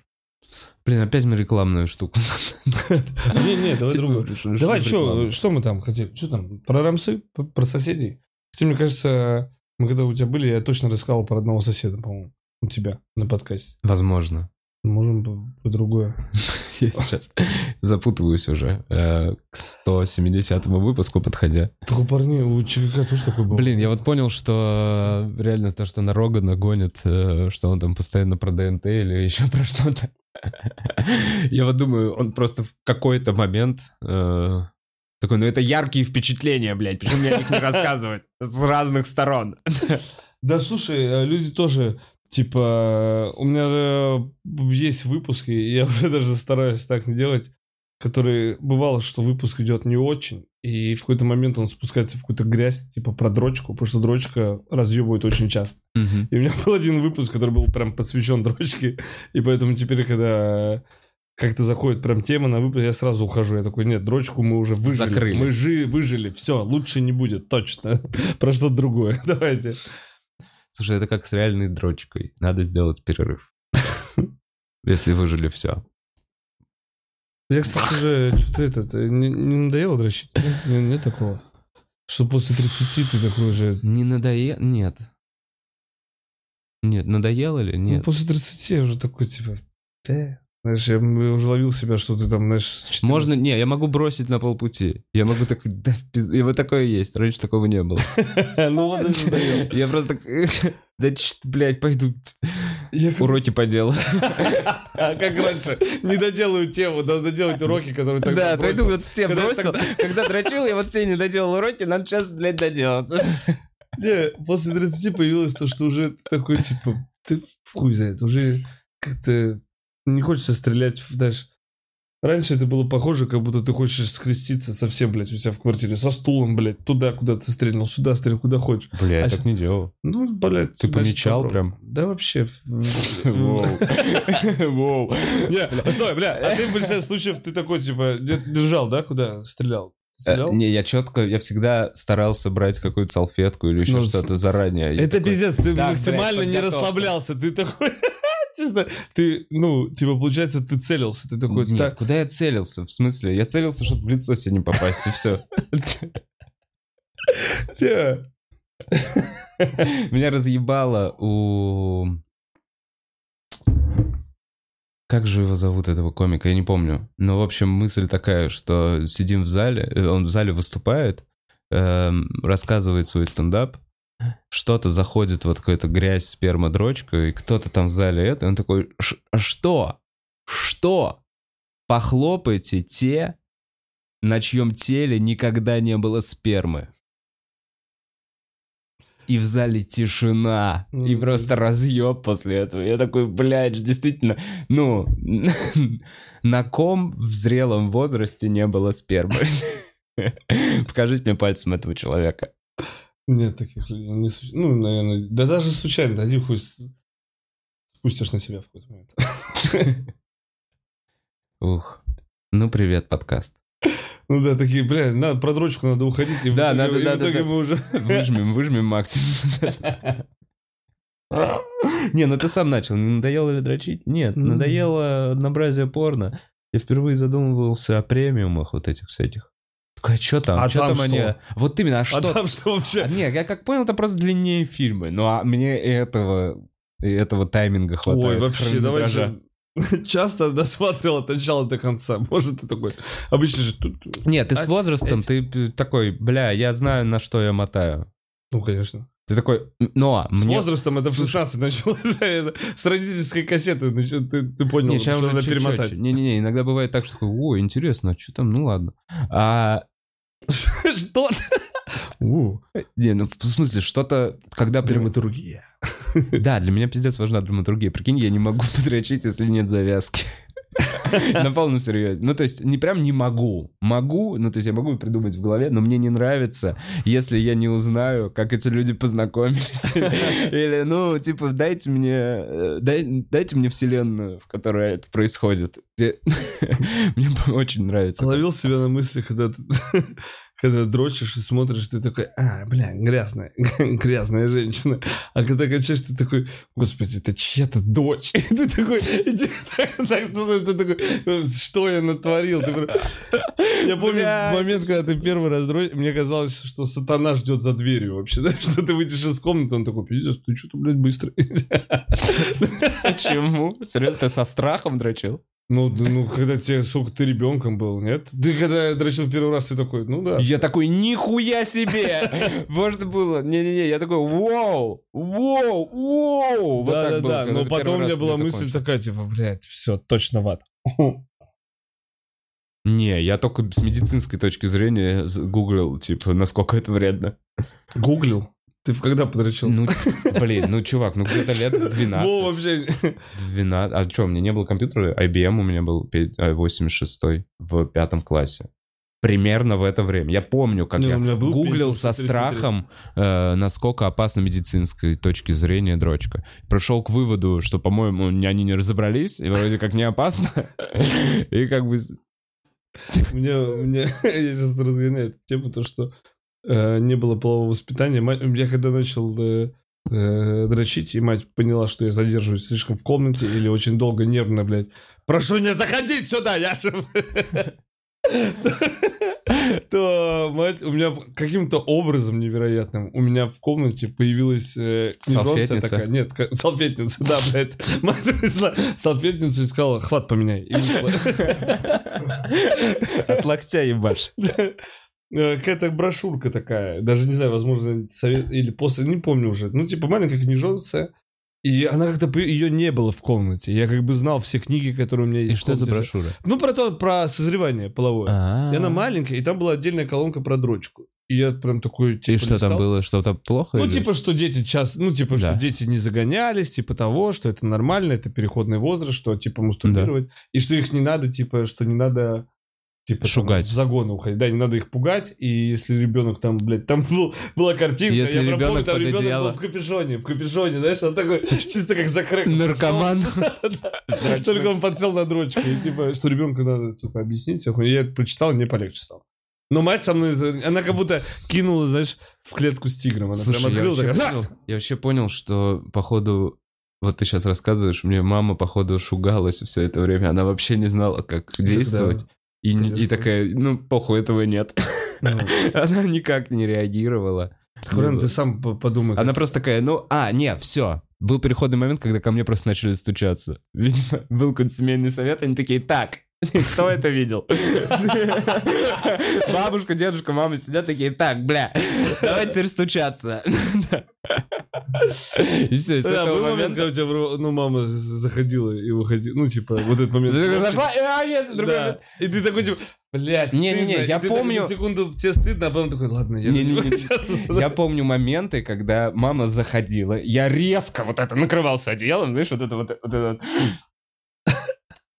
Блин, опять мы рекламную штуку. Не-не, давай другую. Давай, что что, мы там хотели? Что там? Про рамсы? Про соседей? Хотя, мне кажется, мы когда у тебя были, я точно рассказал про одного соседа, по-моему, у тебя на подкасте. Возможно. Можем по- другое. Я сейчас запутываюсь уже э, к 170 выпуску подходя. Так у парней, у ЧКК тоже такой был. Блин, я вот понял, что э, реально то, что на Рогана гонит, э, что он там постоянно про ДНТ или еще про что-то. Я вот думаю, он просто в какой-то момент такой, ну это яркие впечатления, блядь, почему мне о них не рассказывать с разных сторон? Да, слушай, люди тоже, типа, у меня э, есть выпуски, и я уже даже стараюсь так не делать, которые, бывало, что выпуск идет не очень, и в какой-то момент он спускается в какую-то грязь, типа про дрочку, потому что дрочка разъебывает очень часто. Мгм. И у меня был один выпуск, который был прям посвящен дрочке, и поэтому теперь, когда как-то заходит прям тема на выпуск, я сразу ухожу. Я такой, нет, дрочку мы уже выжили. Закрыли. Мы жи, выжили, все, лучше не будет, точно. Про что-то другое, давайте. Слушай, это как с реальной дрочкой. Надо сделать перерыв. Если выжили все. Я, кстати, же что-то этот, э, не, не надоело дрочить? Нет, нет, такого. Что после 30 ты такой уже... Не надоело? Нет. Нет, надоело ли? Ну, Нет. после 30 я уже такой, типа, э, знаешь, я уже ловил себя, что ты там, знаешь, с 14 Можно, не, я могу бросить на полпути. Я могу так, да, пиз- и вот такое есть. Раньше такого не было. Ну вот это. Я просто так, да блядь, пойду уроки поделаю. А как раньше, не доделаю тему, надо делать уроки, которые так Да, пойду вот все Когда- бросил. Когда дрочил, я вот все не доделал уроки, надо сейчас, блядь, доделать. Не, после 30 появилось то, что уже такой, типа, ты хуй это, уже как-то не хочется стрелять, знаешь. Раньше это было похоже, как будто ты хочешь скреститься совсем, блядь, у себя в квартире, со стулом, блядь, туда, куда ты стрельнул, сюда стрельнул, куда хочешь. Бля, А я щ- так не делал. Ну, блядь. Ты значит, помечал прям? Да вообще. Воу. Не, стой, бля, а ты в большинстве случаев ты такой, типа, де- держал, да, куда стрелял? Стрелял? Э, Не, я четко, я всегда старался брать какую-то салфетку или еще Ну, что-то заранее. Это пиздец, ты «Так, максимально не подготовка». расслаблялся, ты такой... Честно, ты, ну, типа, получается, ты целился, ты такой, Нет, так, куда я целился? В смысле? Я целился, чтобы в лицо себе не попасть, и все. Меня разъебало у... Как же его зовут, этого комика? Я не помню. Но, в общем, мысль такая, что сидим в зале, э, он в зале выступает, эм, рассказывает свой стендап, что-то заходит, вот какая-то грязь, сперма, дрочка, и кто-то там в зале это, и он такой, «Ш- а что? Что? Похлопайте те, на чьем теле никогда не было спермы. И в зале тишина. И Мгм. просто разъеб после этого. Я такой, блядь, действительно, ну, на ком в зрелом возрасте не было спермы? Покажите мне пальцем этого человека. Нет таких людей, не суще- ну, наверное, да даже случайно, да, хуй спустишь на себя в какой-то момент. Ух. Ну, привет, подкаст. Ну да, такие, бля, надо, про дрочку надо уходить, и в Да, итоге- надо, и в да, да, итоге да. мы уже... Выжмем, выжмем максимум. Не, ну ты сам начал. Не надоело ли дрочить? Нет, надоело однообразие порно. Я впервые задумывался о премиумах вот этих всяких. Такой, а что там? А Чё там они- что? Вот именно, а что? А там что А, вообще? Нет, я как понял, это просто длиннее фильмы. Ну, а мне этого, этого тайминга хватает. Ой, вообще, давай же... Часто досматривал от начала до конца. Может, ты такой... Обычно же тут... Нет, ты с А, возрастом, ты э, такой, бля, я знаю, на что я мотаю. Ну, конечно. Ты такой, но С мне... возрастом это в 16 началось. С родительской кассеты ты, ты понял, Не, что надо перемотать. Не-не-не, иногда бывает так, что такой, ой, интересно, а что там, ну ладно. А, Что? Не, ну в смысле, что-то, когда... Драматургия. Да, для меня пиздец важна драматургия. Прикинь, я не могу подрочить, если нет завязки. На полном серьезе. Ну, то есть, не прям не могу. Могу, ну, то есть, я могу придумать в голове, но мне не нравится, если я не узнаю, как эти люди познакомились. Или, ну, типа, дайте мне, э, дай- дайте мне вселенную, в которой это происходит. Мне очень нравится. Ловил себя на мысли, когда когда дрочишь и смотришь, ты такой, а, бля, грязная, грязная женщина. А когда кончаешь, ты такой, господи, это чья-то дочь. И ты такой, и тебе так, так становится, ты такой, что я натворил? Ты Я помню Блядь. момент, когда ты первый раз дрочишь, мне казалось, что сатана ждет за дверью вообще, да? что ты выйдешь из комнаты, он такой, пиздец, ты что-то, блядь, быстро. Почему? Серьезно, ты со страхом дрочил? Ну, да, ну, когда тебе, сколько ты ребенком был, нет? Ты когда дрочил в первый раз, ты такой, ну да. Я такой, нихуя себе! Можно было. Не-не-не, я такой, вау, вау, вау. Да, да, да. Но потом у меня была мысль такая, типа, блядь, все, точно в ад. Не, я только с медицинской точки зрения гуглил, типа, насколько это вредно. Гуглил? Ты в когда подрочил? Ну, блин, ну, чувак, ну где-то лет 12. Во, вообще. 12. А что, у меня не было компьютера? IBM у меня был пе- а, 86 в пятом классе. примерно в это время. Я помню, как Не, я гуглил Pentium со 133. страхом, э, насколько опасна медицинской точки зрения дрочка. Пришел к выводу, что, по-моему, они не разобрались, и вроде как не опасно. И как бы... Мне, мне, я сейчас разгоняю эту тему, то, что э, не было полового воспитания. Мать, я когда начал э, э, дрочить, и мать поняла, что я задерживаюсь слишком в комнате или очень долго нервно, блядь. Прошу не заходить сюда, я же... То мать у меня каким-то образом невероятным у меня в комнате появилась э, Салфетница? такая. Нет, салфетница, да, блядь. Мать принесла салфетницу и сказала, хват поменяй. От локтя ебашь. Э, Какая-то брошюрка такая, даже не знаю, возможно, совет или после, не помню уже. Ну, типа маленькая книжонция. И она как-то, ее не было в комнате. Я как бы знал все книги, которые у меня есть И что за брошюра? Ну, про то, про созревание половое. А. И она маленькая, и там была отдельная колонка про дрочку. И я прям такой, И типа, что там было? Что-то плохо? Ну, или- типа, что дети часто, ну, типа, Да. что дети не загонялись, типа того, что это нормально, это переходный возраст, что, типа, мастурбировать, и что их не надо, типа, что не надо, типа, там, Шугать. в загоны уходить. Да, не надо их пугать, и если ребенок там, блядь, там был, была картинка, Если я прям помню, ребенок там ребенок одеяло. был в капюшоне, в капюшоне, знаешь, он такой, чисто как закрыт. Наркоман. Только он подсел на дрочку, и, типа, что ребенку надо, типа, объяснить, я прочитал, мне полегче стало. Но мать со мной, она как будто кинула, знаешь, в клетку с тигром. Она Слушай, прям я открыла, вообще, такая, понял, я вообще понял, что походу вот ты сейчас рассказываешь, мне мама походу шугалась все это время, она вообще не знала, как действовать. И, и такая, ну, похуй, этого нет. Ну. Она никак не реагировала. Хрен, ты сам по- подумай. Она просто такая, ну, а, не, все. Был переходный момент, когда ко мне просто начали стучаться. Видимо, был какой-то семейный совет, они такие, так, кто это видел? Бабушка, дедушка, мама сидят такие, так, бля, давай теперь стучаться. И все, и с Да, этого был момент, момента... когда у тебя, ну, мама заходила и выходила, ну, типа, вот этот момент. Ты Зашла, а, нет, другой Да. И ты такой, типа, блядь, Не-не-не, я помню- секунду тебе стыдно, а потом такой, ладно, я Не-не-не. сейчас Я помню моменты, когда мама заходила, я резко вот это накрывался одеялом, знаешь, вот это вот, вот это вот.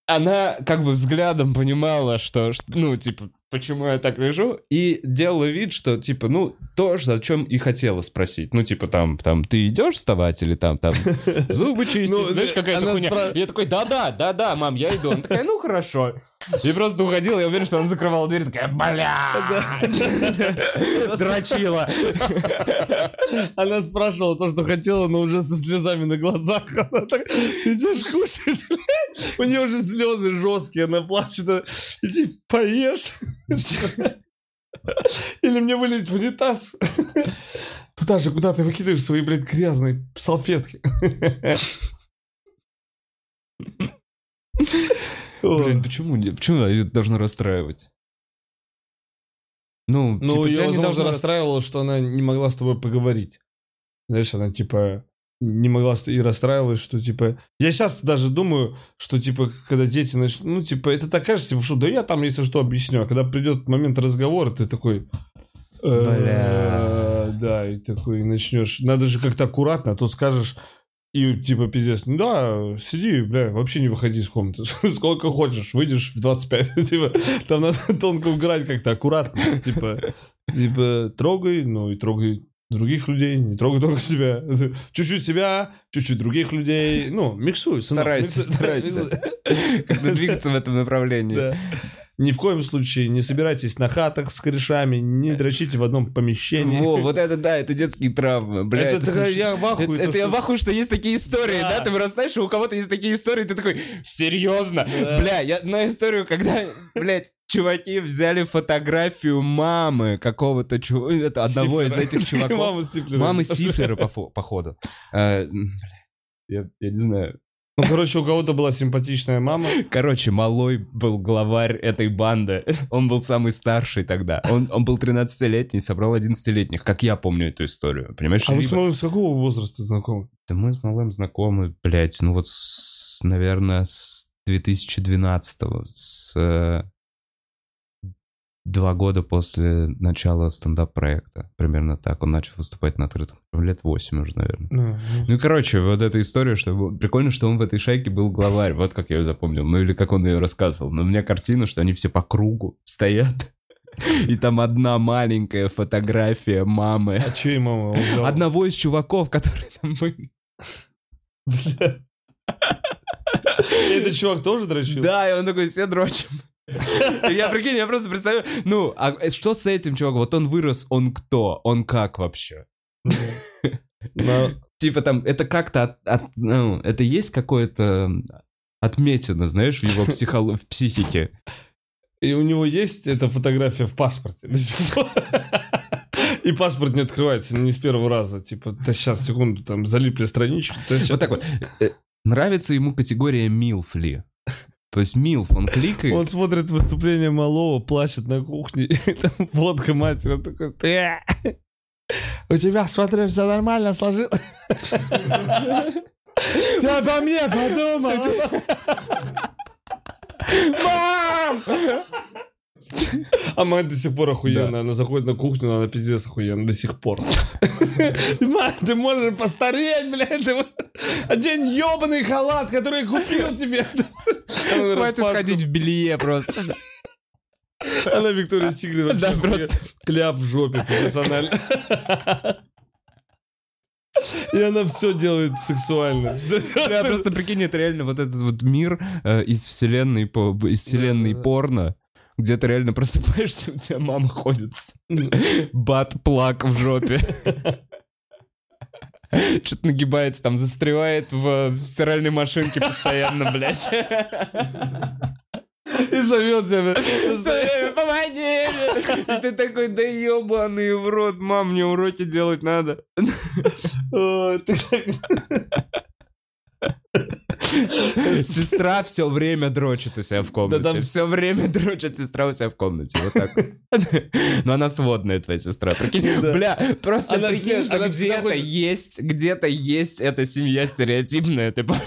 Она как бы взглядом понимала, что, ну, типа, почему я так лежу, и делала вид, что, типа, ну, то, о чем и хотела спросить. Ну, типа, там, там, ты идешь вставать или там, там, зубы чистить, Ну, знаешь, какая-то хуйня. Я такой, да-да, да-да, мам, я иду. Она такая, ну, хорошо. И просто уходила, я уверен, что она закрывала дверь, такая, бля, дрочила. Она спрашивала то, что хотела, но уже со слезами на глазах. Она так, ты идешь кушать? У нее уже слезы жесткие, она плачет. Иди поешь. Или мне вылить в унитаз. Туда же, куда ты выкидываешь свои, блядь, грязные салфетки. Блин, почему, почему это должно расстраивать? Ну, Ну, типа, ее, возможно, должно расстраивало, что она не могла с тобой поговорить. Знаешь, она, типа, не могла и расстраивалась, что, типа... Я сейчас даже думаю, что, типа, когда дети начнут... Ну, типа, это так кажется, типа, что да я там, если что, объясню. А когда придет момент разговора, ты такой... э, Бля. Да, и такой начнешь... Надо же как-то аккуратно, а то скажешь... И типа пиздец, ну да, сиди, бля, вообще не выходи из комнаты. Сколько хочешь, выйдешь в 25. Типа, там надо тонко играть как-то аккуратно. Типа, типа, трогай, ну и трогай других людей, не трогай только себя. Чуть-чуть себя, чуть-чуть других людей. Ну, миксуй, сынок, Старайся, миксуй. старайся. Как-то двигаться в этом направлении. Да. Ни в коем случае не собирайтесь на хатах с корешами, не дрочите в одном помещении. Во, вот это да, это детские травмы. Бля, это это, слушай, я в ахуе, Это, то, это я что- в ахуе, что есть такие истории, да? Да. Ты вырастаешь, и у кого-то есть такие истории, ты такой, серьезно? Да. Бля, я знаю историю, когда, блядь, чуваки взяли фотографию мамы какого-то чувака, это одного из Стифлера. этих чуваков. Мама Стифлера. Мамы Стифлера, походу. Э, Я, я не знаю. Ну, короче, у кого-то была симпатичная мама. Короче, Малой был главарь этой банды. Он был самый старший тогда. Он, он был 13-летний, собрал 11-летних, как я помню эту историю. Понимаешь? А вы с малым с какого возраста знакомы? Да мы с Малым знакомы, блядь, ну вот, с, наверное, с 2012-го, с э, два года после начала стендап-проекта. Примерно так. Он начал выступать на открытом. Лет 8 уже, наверное. Ну, Ну короче, вот эта история, что прикольно, что он в этой шайке был главарь. Вот как я ее запомнил. Ну или как он ее рассказывал. Но у меня картина, что они все по кругу стоят. И там одна маленькая фотография мамы. А чей мама? Он взял- Одного из чуваков, который там был. Этот чувак тоже дрочил? Да, и он такой, все дрочим. Я прикинь, я просто представляю, ну, а что с этим чуваком? Вот он вырос, он кто? Он как вообще? Но Типа там, это как-то, ну, это есть какое-то отметина, знаешь, в его психоло- в психике. И у него есть эта фотография в паспорте до сих пор. И паспорт не открывается не с первого раза. Типа, да сейчас, секунду, там залипли щас. Вот так вот. Э, Нравится ему категория милф ли? То есть милф, он кликает. Он смотрит выступление малого, плачет на кухне, и там водка матери, он такой, «Ты, у тебя, смотрю, все нормально сложилось. Ты обо мне подумал. Мам! А мать до сих пор охуенная. Она заходит на кухню, она пиздец охуенная до сих пор. Мать, ты можешь постареть, блядь. ты Одень ебаный халат, который я купил тебе. Хватит ходить в белье просто. Она Виктория вообще Да, просто. кляп в жопе профессионально. И она все делает сексуально. Да, просто прикинь, это реально вот этот вот мир э, из вселенной, из вселенной порно, где ты реально просыпаешься, у тебя мама ходит с бат-плак в жопе. Что-то нагибается, там застревает в, в стиральной машинке постоянно, блядь. И зовет тебя. Помоги! И ты такой, да ебаный в рот, мам, мне уроки делать надо. Сестра все время дрочит у себя в комнате. Да там- Все время дрочит сестра у себя в комнате. Вот так. Но она сводная, твоя сестра. Прикинь, Да. бля, просто Она прикинь, все- что она всегда где-то хочет- есть, где-то есть эта семья стереотипная, ты понял?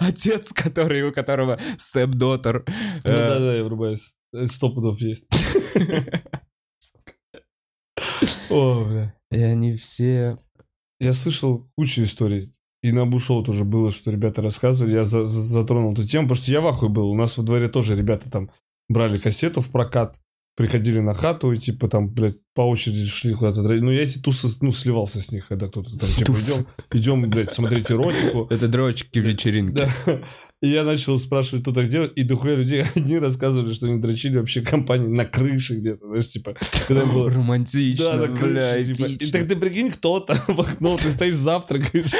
Отец, который, у которого степ-дотер. Ну да-да, я врубаюсь. Э, Сто пудов есть. О, бля. И они все... Я слышал кучу историй. И на Бушоу тоже было, что ребята рассказывали. Я за- за- затронул эту тему, потому что я в ахуе был. У нас во дворе тоже ребята там брали кассету в прокат, приходили на хату и типа там, блядь, по очереди шли куда-то. Ну, я эти тусы, ну, сливался с них, когда кто-то там, типа, идем, идем, блядь, смотреть эротику. Это дрочки вечеринки. Да. И я начал спрашивать, кто так делает, и дохуя людей одни рассказывали, что они дрочили вообще компании на крыше где-то, знаешь, типа, когда было... Романтично, Да, на бля, крыше, типа. И так ты прикинь, кто там в окно, ты стоишь завтракаешь.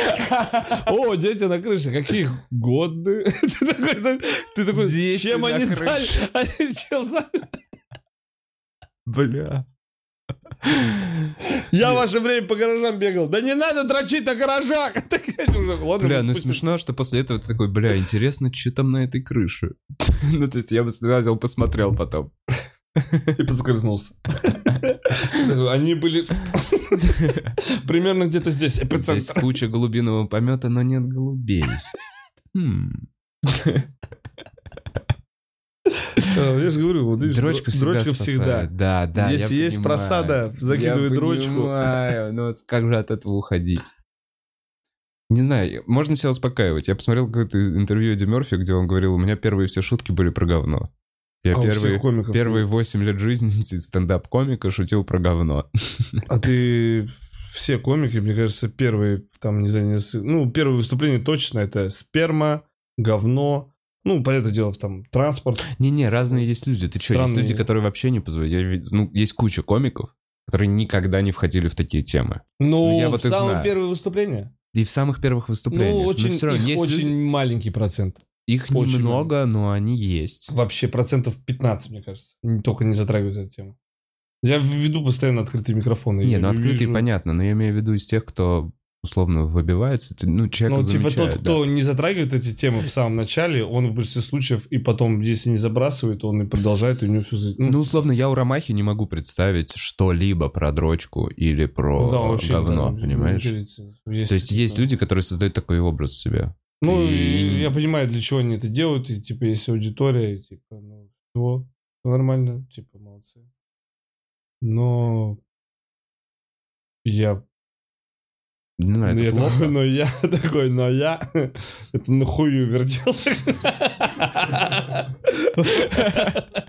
О, дети на крыше, какие годы? Ты такой, ты такой, чем они заняты? Они чем заняты? Бля. Я в ваше время по гаражам бегал. Да не надо дрочить на гаражах. Бля, ну смешно, что после этого ты такой, бля, интересно, что там на этой крыше. Ну, то есть я бы слазил, посмотрел потом. И подскользнулся. Они были примерно где-то здесь, Здесь куча голубиного помета, но нет голубей. А, Я же говорю, вот видишь, Дрочка всегда дрочка всегда. Да, да, Если есть понимаю. просада, закидывай Я дрочку. понимаю, но как же от этого уходить? Не знаю, можно себя успокаивать. Я посмотрел какое-то интервью Эдди Мерфи, где он говорил, у меня первые все шутки были про говно. Я А первые, комиков первые 8 лет жизни стендап-комика шутил про говно. А ты все комики, мне кажется, первые, там, не знаю, ну, первое выступление точно это сперма, говно, ну, понятное дело, там, транспорт. Не-не, разные есть люди. Ты что, есть люди, которые вообще не. Я вид- ну, есть куча комиков, которые никогда не входили в такие темы. Ну, я вот их самое знаю. первое выступление. И в самых первых выступлениях. Ну, Но очень, всё равно их есть очень люди- маленький процент. Их очень немного, но они есть. Вообще процентов 15, мне кажется. Только не затрагивают эту тему. Я веду постоянно открытые микрофоны. Не, ну открытые вижу- понятно, но я имею в виду из тех, кто условно выбивается, ты, ну, человек Ну, типа тот, замечает, кто да. не затрагивает эти темы в самом начале, он в большинстве случаев и потом, если не забрасывает, он и продолжает, и у него все... Ну, условно, я у Ромахи не могу представить что-либо про дрочку или про Ну да, вообще, говно, да, понимаешь? делится. То есть есть люди, которые создают такой образ себя. Ну, и я понимаю, для чего они это делают, и, типа, есть аудитория, и, типа, ну, все, нормально, типа, молодцы. Но я, Не знаю, ну, это я плохо. такой, но я такой, но я это нахую вертел.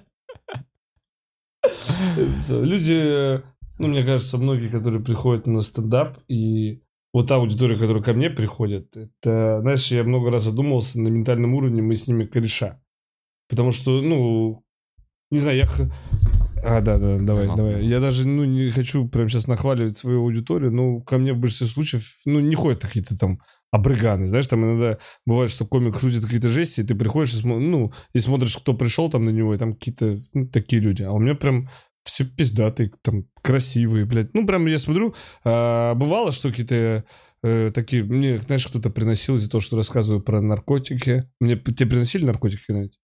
Люди, ну, мне кажется, многие, которые приходят на стендап, и вот та аудитория, которая ко мне приходит, это, знаешь, я много раз задумывался, на ментальном уровне мы с ними кореша. Потому что, ну, не знаю, я... А, да, да, давай, ага. давай. Я даже, ну, не хочу прямо сейчас нахваливать свою аудиторию, но ко мне в большинстве случаев, ну, не ходят какие-то там обрыганы. Знаешь, там иногда бывает, что комик шутит какие-то жести, и ты приходишь, и, ну, и смотришь, кто пришел там на него, и там какие-то ну, такие люди. А у меня прям все пиздатые, там, красивые, блядь. Ну, прям я смотрю, а, бывало, что какие-то э, такие... Мне, знаешь, кто-то приносил из-за того, что рассказываю про наркотики. Мне тебе приносили наркотики, знаете?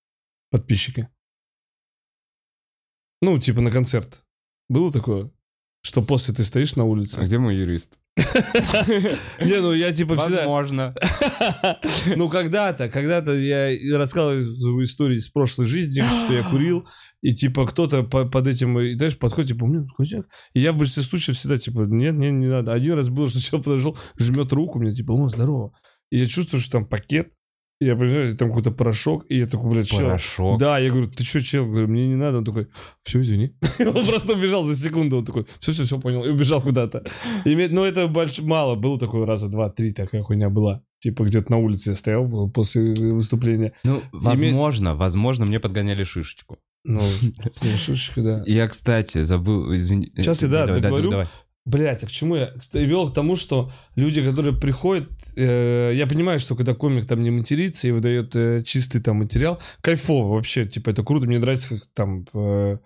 Подписчики. Ну, типа на концерт. Было такое? Что после ты стоишь на улице. А где мой юрист? Не, ну я типа всегда... Возможно. Ну когда-то, когда-то я рассказывал истории из прошлой жизни, что я курил, и типа кто-то под этим, и, знаешь, подходит, типа, у меня котяк. И я в большинстве случаев всегда типа, нет, нет, не надо. Один раз было, что человек подошел, жмет руку мне, типа, о, здорово. И я чувствую, что там пакет, я понимаю, там какой-то порошок, и я такой, блядь, чел. Порошок? Да, я говорю, ты что, чел? Говорю, мне не надо. Он такой, все, извини. Он просто убежал за секунду, он такой, все, все, все, понял, и убежал куда-то. Но это больше мало, было такое раза два-три такая хуйня была. Типа где-то на улице я стоял после выступления. Ну, возможно, возможно, мне подгоняли шишечку. Ну, шишечка, да. Я, кстати, забыл, извини. Сейчас я, да, договорю. Блять, а к чему я? Вел к тому, что люди, которые приходят, э, я понимаю, что когда комик там не матерится и выдает э, чистый там материал, кайфово вообще, типа это круто, мне нравится, как там э,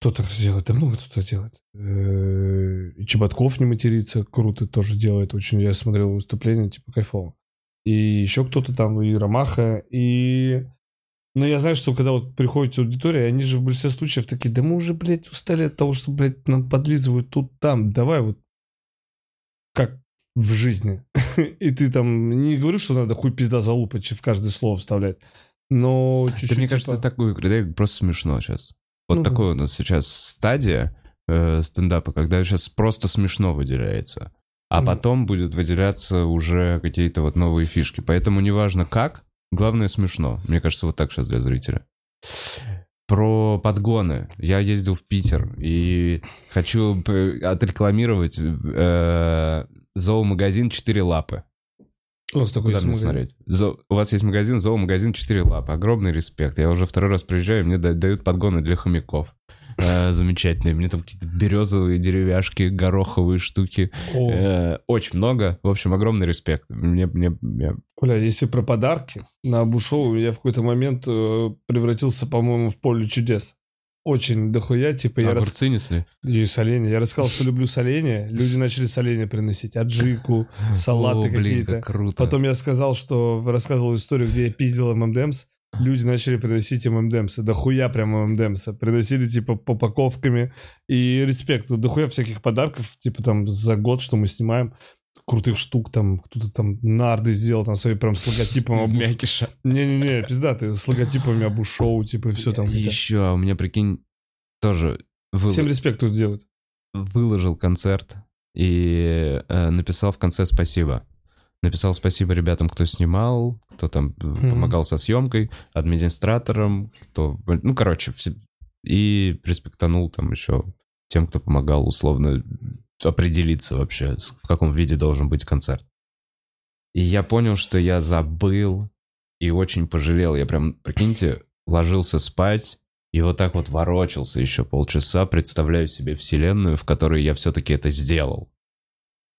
кто-то делает, да много кто-то делает. Э, и Чеботков не матерится, круто тоже делает, очень, я смотрел выступление, типа кайфово. И еще кто-то там, и Ромаха, и но я знаю, что когда вот приходит аудитория, они же в большинстве случаев такие, да мы уже, блядь, устали от того, что, блядь, нам подлизывают тут, там, давай вот как в жизни. И ты там, не говорю, что надо хуй пизда залупать, в каждое слово вставлять, но чуть-чуть... Да, мне кажется, типа... такую да, просто смешно сейчас. Вот ну, такой у нас сейчас стадия э, стендапа, когда сейчас просто смешно выделяется. А потом будет выделяться уже какие-то вот новые фишки. Поэтому неважно как, Главное, смешно. Мне кажется, вот так сейчас для зрителя. Про подгоны. Я ездил в Питер и хочу отрекламировать э, зоомагазин «Четыре лапы». У вас такой Куда смотреть? Зо... У вас есть магазин, зоомагазин «Четыре лапы». Огромный респект. Я уже второй раз приезжаю, мне дают подгоны для хомяков замечательные. Мне там какие-то березовые деревяшки, гороховые штуки. Э, очень много. В общем, огромный респект. Мне, мне, мне... Бля, если про подарки, на Абушоу я в какой-то момент э, превратился, по-моему, в поле чудес очень дохуя, типа я... Огурцы рас... несли? И соленья. Я рассказал, что люблю соленья. Люди начали соленья приносить. Аджику, салаты какие-то. круто. Потом я сказал, что... Рассказывал историю, где я пиздил ММДМС люди начали приносить ММДМсы, дохуя прям ММДМса, приносили типа по упаковками, и респект, дохуя всяких подарков, типа там за год, что мы снимаем, крутых штук, там кто-то там нарды сделал, там свои прям с логотипом Из мякиша. Не-не-не, пизда, ты с логотипами Абу-шоу, типа, и все там. Еще, а у меня, прикинь, тоже... Всем респект тут делают. Выложил концерт и э, написал в конце спасибо. Написал спасибо ребятам, кто снимал, кто там mm-hmm. помогал со съемкой, администраторам, кто... Ну, короче, все... и респектанул там еще тем, кто помогал условно определиться вообще, в каком виде должен быть концерт. И я понял, что я забыл и очень пожалел. Я прям, прикиньте, ложился спать и вот так вот ворочался еще полчаса, представляю себе вселенную, в которой я все-таки это сделал.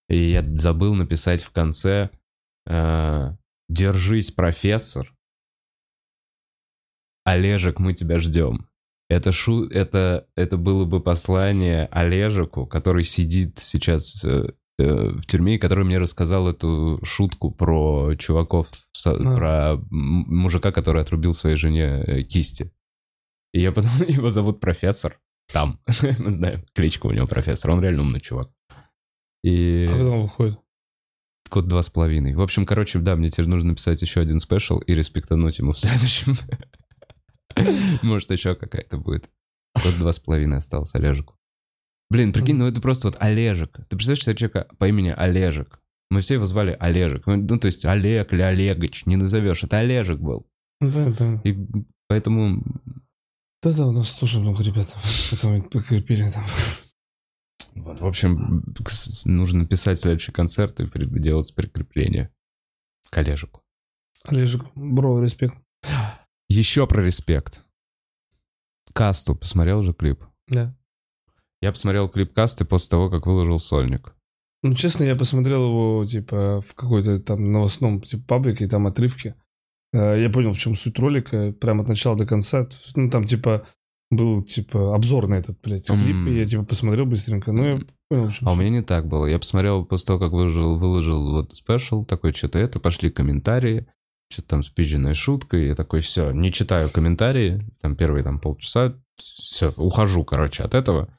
И я забыл написать в конце э, «Держись, профессор». Олежек, мы тебя ждем. Это, шу... это, это было бы послание Олежику, который сидит сейчас э, э, в тюрьме, который мне рассказал эту шутку про чуваков, а. про мужика, который отрубил своей жене э, кисти. И я подумал, его зовут профессор. Там. Мы знаем, кличка у него профессор. Он реально умный чувак. И... А когда он выходит? Код два с половиной. В общем, короче, да, мне теперь нужно написать еще один спешл и респектануть ему в следующем. Может, еще какая-то будет. Код два с половиной остался Олежику. Блин, прикинь, ну это просто вот Олежек. Ты представляешь, человека по имени Олежек? Мы все его звали Олежек. Ну, то есть Олег или Олегович, не назовешь. Это Олежек был. Да, да. И поэтому Да-да, у нас тоже много ребят. Потом прикрепили там. Вот, в общем, нужно писать следующий концерт и делать прикрепление к Олежику. Олежек, бро, респект. Еще про респект. Касту посмотрел же клип? Да. Я посмотрел клип Касты после того, как выложил сольник. Ну, честно, я посмотрел его, типа, в какой-то там новостном типа, паблике, там отрывки. Э, Я понял, в чем суть ролика, прямо от начала до конца. Ну, там, типа, был, типа, обзор на этот, блядь, клип, М. и я, типа, посмотрел быстренько. Ну, я понял, чем А у меня не так было. Я посмотрел после того, как выложил, выложил вот спешл, такой, что-то это, пошли комментарии, что-то там спизженная шутка, и я такой, все, не читаю комментарии, там первые там полчаса, все, ухожу, короче, от этого.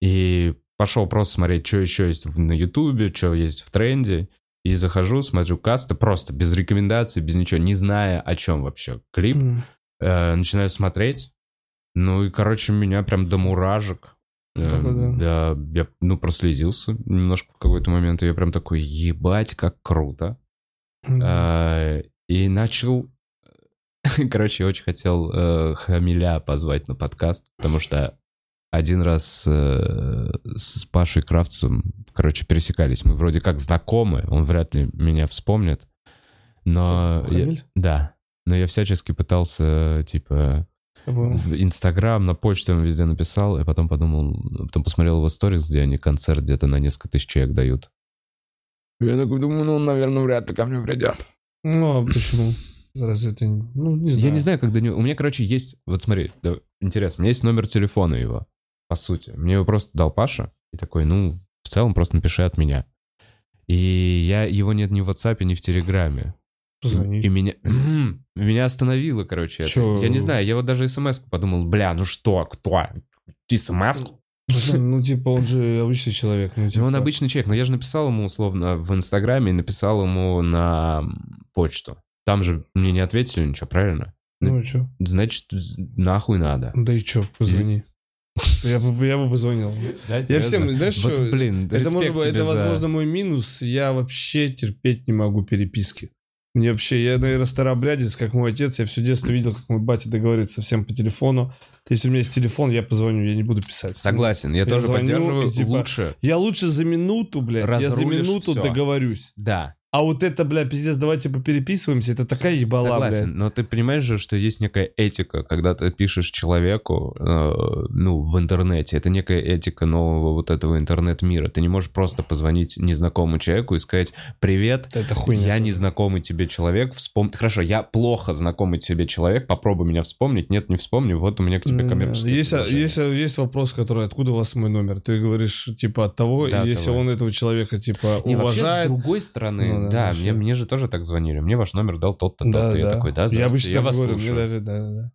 И пошел просто смотреть, что еще есть на Ютубе, что есть в тренде. И захожу, смотрю касты, просто без рекомендаций, без ничего, не зная, о чем вообще клип. М. Э, начинаю смотреть. Ну и, короче, меня прям до муражек. Э, Походу. да, я, ну, прослезился немножко в какой-то момент. И я прям такой, ебать, как круто. Э, И начал... Короче, я очень хотел э, Хамиля позвать на подкаст, потому что один раз э, с Пашей Кравцем, короче, пересекались. Мы вроде как знакомы, он вряд ли меня вспомнит. Но... Я- да. Но я всячески пытался, типа, Я. в Инстаграм, на почту ему везде написал, и потом подумал, потом посмотрел его сторис, где они концерт где-то на несколько тысяч человек дают. Я такой думаю, ну, наверное, вряд ли ко мне придет. Ну, а почему? Разве это... Ну, не знаю. Я не знаю, как до него... У меня, короче, есть... Вот смотри, да, интересно, у меня есть номер телефона его, по сути. Мне его просто дал Паша, и такой, ну, в целом просто напиши от меня. И я... Его нет ни в WhatsApp, ни в Телеграме. Позвони. И меня... меня остановило, короче, это. Я не знаю, я вот даже смс подумал, бля, ну что, кто? смс Пацан, Ну, типа, он же обычный человек. Ну, И типа, он обычный человек, но я же написал ему условно в Инстаграме и написал ему на почту. Там же мне не ответили ничего, правильно? Ну, и чё? Значит, нахуй надо. Да и чё, позвони. Я бы, я бы позвонил. Я всем, знаешь, вот, что? блин, Это, может это, возможно, мой минус. Я вообще терпеть не могу переписки. Мне вообще, я, наверное, старообрядец, как мой отец. Я все детство видел, как мой батя договаривается всем по телефону. Если у меня есть телефон, я позвоню, я не буду писать. Согласен, я, Я тоже звоню, поддерживаю. и типа- Лучше, Я лучше за минуту, блядь, я за минуту всё. договорюсь. да, А вот это, бля, пиздец, давайте попереписываемся, это такая ебала, согласен. блядь. Но ты понимаешь же, что есть некая этика, когда ты пишешь человеку, э, ну, в интернете. Это некая этика нового вот этого интернет-мира. Ты не можешь просто позвонить незнакомому человеку и сказать «Привет, Это хуйня. Я незнакомый тебе человек, вспомни... Хорошо, я плохо знакомый тебе человек, попробуй меня вспомнить. Нет, не вспомню, вот у меня к тебе коммерческое есть, предложение. есть, есть вопрос, который, откуда у вас мой номер? Ты говоришь, типа, от того, Да, если того. он этого человека, типа, Не, вообще, уважает... с другой стороны, Ну, да, да, мне, мне же тоже так звонили. Мне ваш номер дал тот-то, тот-то. Я такой, да, Я обычно я так вас говорю, слушаю. дали, да, да, да.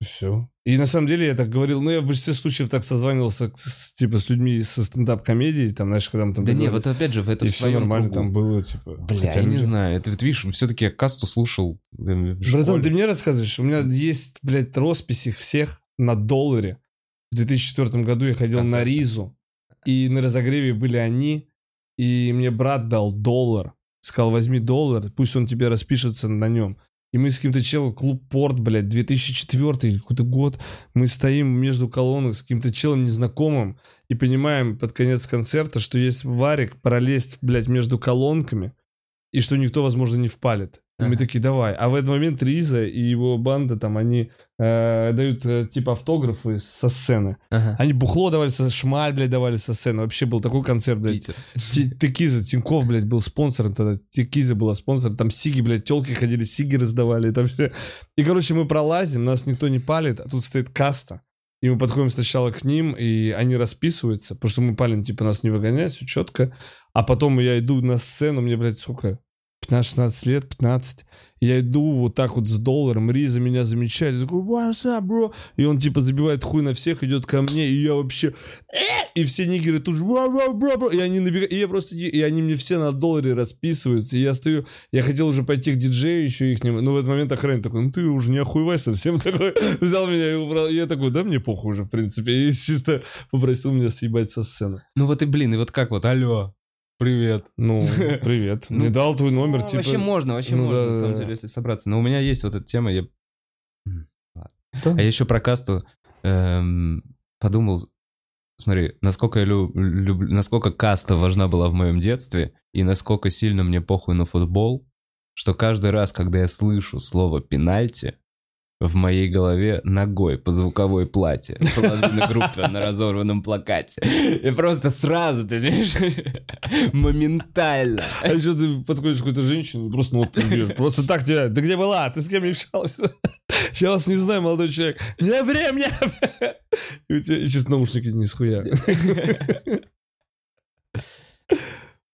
Все. И на самом деле я так говорил, ну я в большинстве случаев так созванивался с, типа с людьми со стендап-комедией, там, знаешь, когда мы там Да не, вот опять же, в этом и все нормально кругу. там было, типа. Бля, я не люди- знаю, это вот видишь, все-таки я касту слушал э, Братан, ты мне рассказываешь, у меня есть, блядь, роспись их всех на долларе. В 2004 году я ходил на. Ризу, и на разогреве были они, и мне брат дал доллар. Сказал, возьми доллар, пусть он тебе распишется на нем. И мы с каким-то челом, клуб Порт, блядь, 2004 или какой-то год, мы стоим между колоннок с каким-то челом незнакомым и понимаем под конец концерта, что есть варик пролезть, блядь, между колонками, и что никто, возможно, не впалит. И мы такие, давай. А в этот момент Риза и его банда, там, они э, дают, э, типа, автографы со сцены. Ага. Они бухло давали, со шмаль, блядь, давали со сцены. Вообще был такой концерт, блядь. Текиза, Тиньков, блядь, был спонсором тогда. Текиза была спонсором. Там сиги, блядь, телки ходили, сиги раздавали. Там все. и, короче, мы пролазим, нас никто не палит, а тут стоит каста. И мы подходим сначала к ним, и они расписываются, потому что мы палим, типа, нас не выгоняют, все четко. А потом я иду на сцену, мне, блядь, сколько? 15-16 лет, 15. И я иду вот так вот с долларом, Риза меня замечает, я такой, what's up, bro? И он типа забивает хуй на всех, идет ко мне, и я вообще, «Э!» и все нигеры тут же, «Бро, бро, бро, бро!» и они набегают, и я просто, и они мне все на долларе расписываются, и я стою, я хотел уже пойти к диджею еще их, но в этот момент охранник такой, ну ты уже не охуевай совсем такой, взял меня и убрал, и я такой, да мне похуй уже, в принципе, и чисто попросил меня съебать со сцены. Ну вот и блин, и вот как вот, алло, привет. Ну, привет, Ну, мне дал твой номер, Ну, типа... Вообще можно, вообще ну можно, на самом деле, если собраться. Но у меня есть вот эта тема, я... А я еще про касту эм, подумал, смотри, насколько я лю- люблю, насколько каста важна была в моем детстве, и насколько сильно мне похуй на футбол, что каждый раз, когда я слышу слово «пенальти», в моей голове ногой по звуковой плате половина группы на разорванном плакате. И просто сразу, ты видишь, моментально. А еще ты подходишь к какой-то женщине, просто ну, вот. Просто так тебя, ты где была? Ты с кем общался? Я вас не знаю, молодой человек. Не времени! И у тебя сейчас наушники не схуя.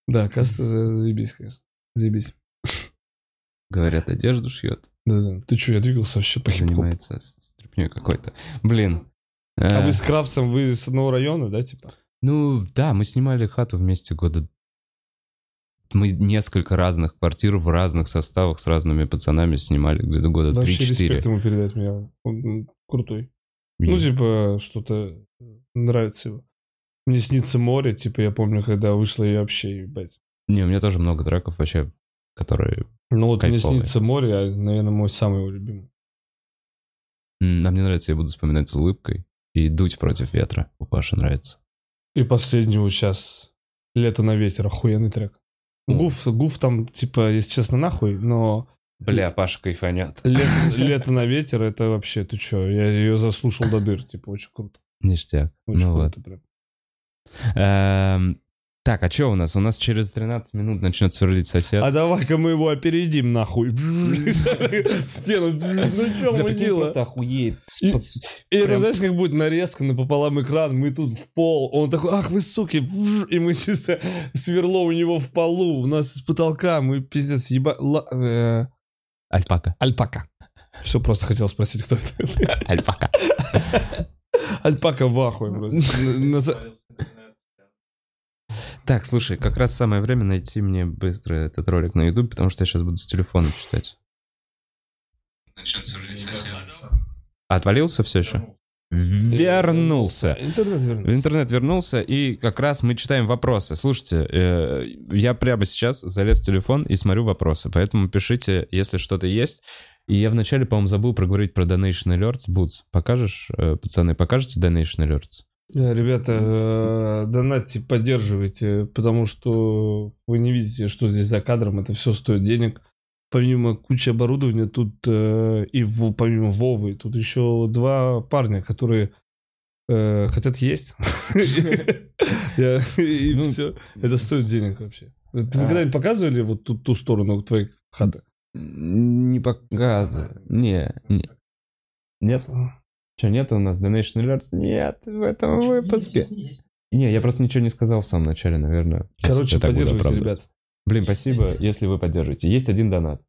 Да, каста э, заебись, конечно. Заебись. Говорят, одежду шьет, Да, да. Ты что, я двигался вообще по хип-хопу. занимается стряпнёй какой-то. Блин. А э, вы с Кравцем, вы с одного района, да, типа? Ну, да, мы снимали хату вместе года... Мы несколько разных квартир в разных составах с разными пацанами снимали где-то года Да, Вообще 3-4. респект ему передать мне. Он крутой. Ну, типа, что-то нравится его. Мне снится море, типа, я помню, когда вышло и вообще, ебать. Не, у меня тоже много треков вообще, которые... Ну вот мне Кайфовый. снится море, а, наверное, мой самый его любимый. А мне нравится, я буду вспоминать с улыбкой. И дуть против ветра. У Паши нравится. И последний вот сейчас «Лето на ветер», охуенный трек. Гуф, Гуф там, типа, если честно, нахуй, но Бля, Паша кайфанет. «Лето, «Лето на ветер» — это вообще, ты чё, я ее заслушал до дыр, типа, очень круто. Ништяк. Очень ну вот. круто прям. Так, а что у нас? У нас через 13 минут начнет сверлить сосед. А давай-ка мы его опередим, нахуй. Стену. Ну прикинь, делаем? просто охуеет. И- это знаешь, как будет нарезка напополам экран, мы тут в пол, он такой, ах вы суки, и мы чисто сверло у него в полу, у нас из потолка, мы пиздец, еба... э, Альпака. Альпака. Все, просто хотел спросить, кто это. Альпака. Альпака в ахуе на- Так, слушай, как раз самое время найти мне быстро этот ролик на YouTube, потому что я сейчас буду с телефона читать. Начнет сверлить сосед. Отвалился все еще? Вернулся. Интернет В вернулся. интернет вернулся, и как раз мы читаем вопросы. Слушайте, э, я прямо сейчас залез в телефон и смотрю вопросы, поэтому пишите, если что-то есть. И я вначале, по-моему, забыл проговорить про Donation Alerts. Бутс, покажешь, э, пацаны, покажете Donation Alerts? Да, Ребята, э, донатьте, поддерживайте, потому что вы не видите, что здесь за кадром, это все стоит денег. Помимо кучи оборудования, тут э, и помимо Вовы, тут еще два парня, которые э, хотят есть. И Ну, все. Это стоит денег вообще. Вы А. когда-нибудь показывали вот ту сторону твоей хаты? Не показываю. Не, не. Нет? Что, нет у нас Donation Alerts? Нет, в этом выпуске. Не, я просто ничего не сказал в самом начале, наверное. Короче, Это поддерживайте, оправдывать. ребят. Блин, спасибо, если вы поддержите. Есть один донат.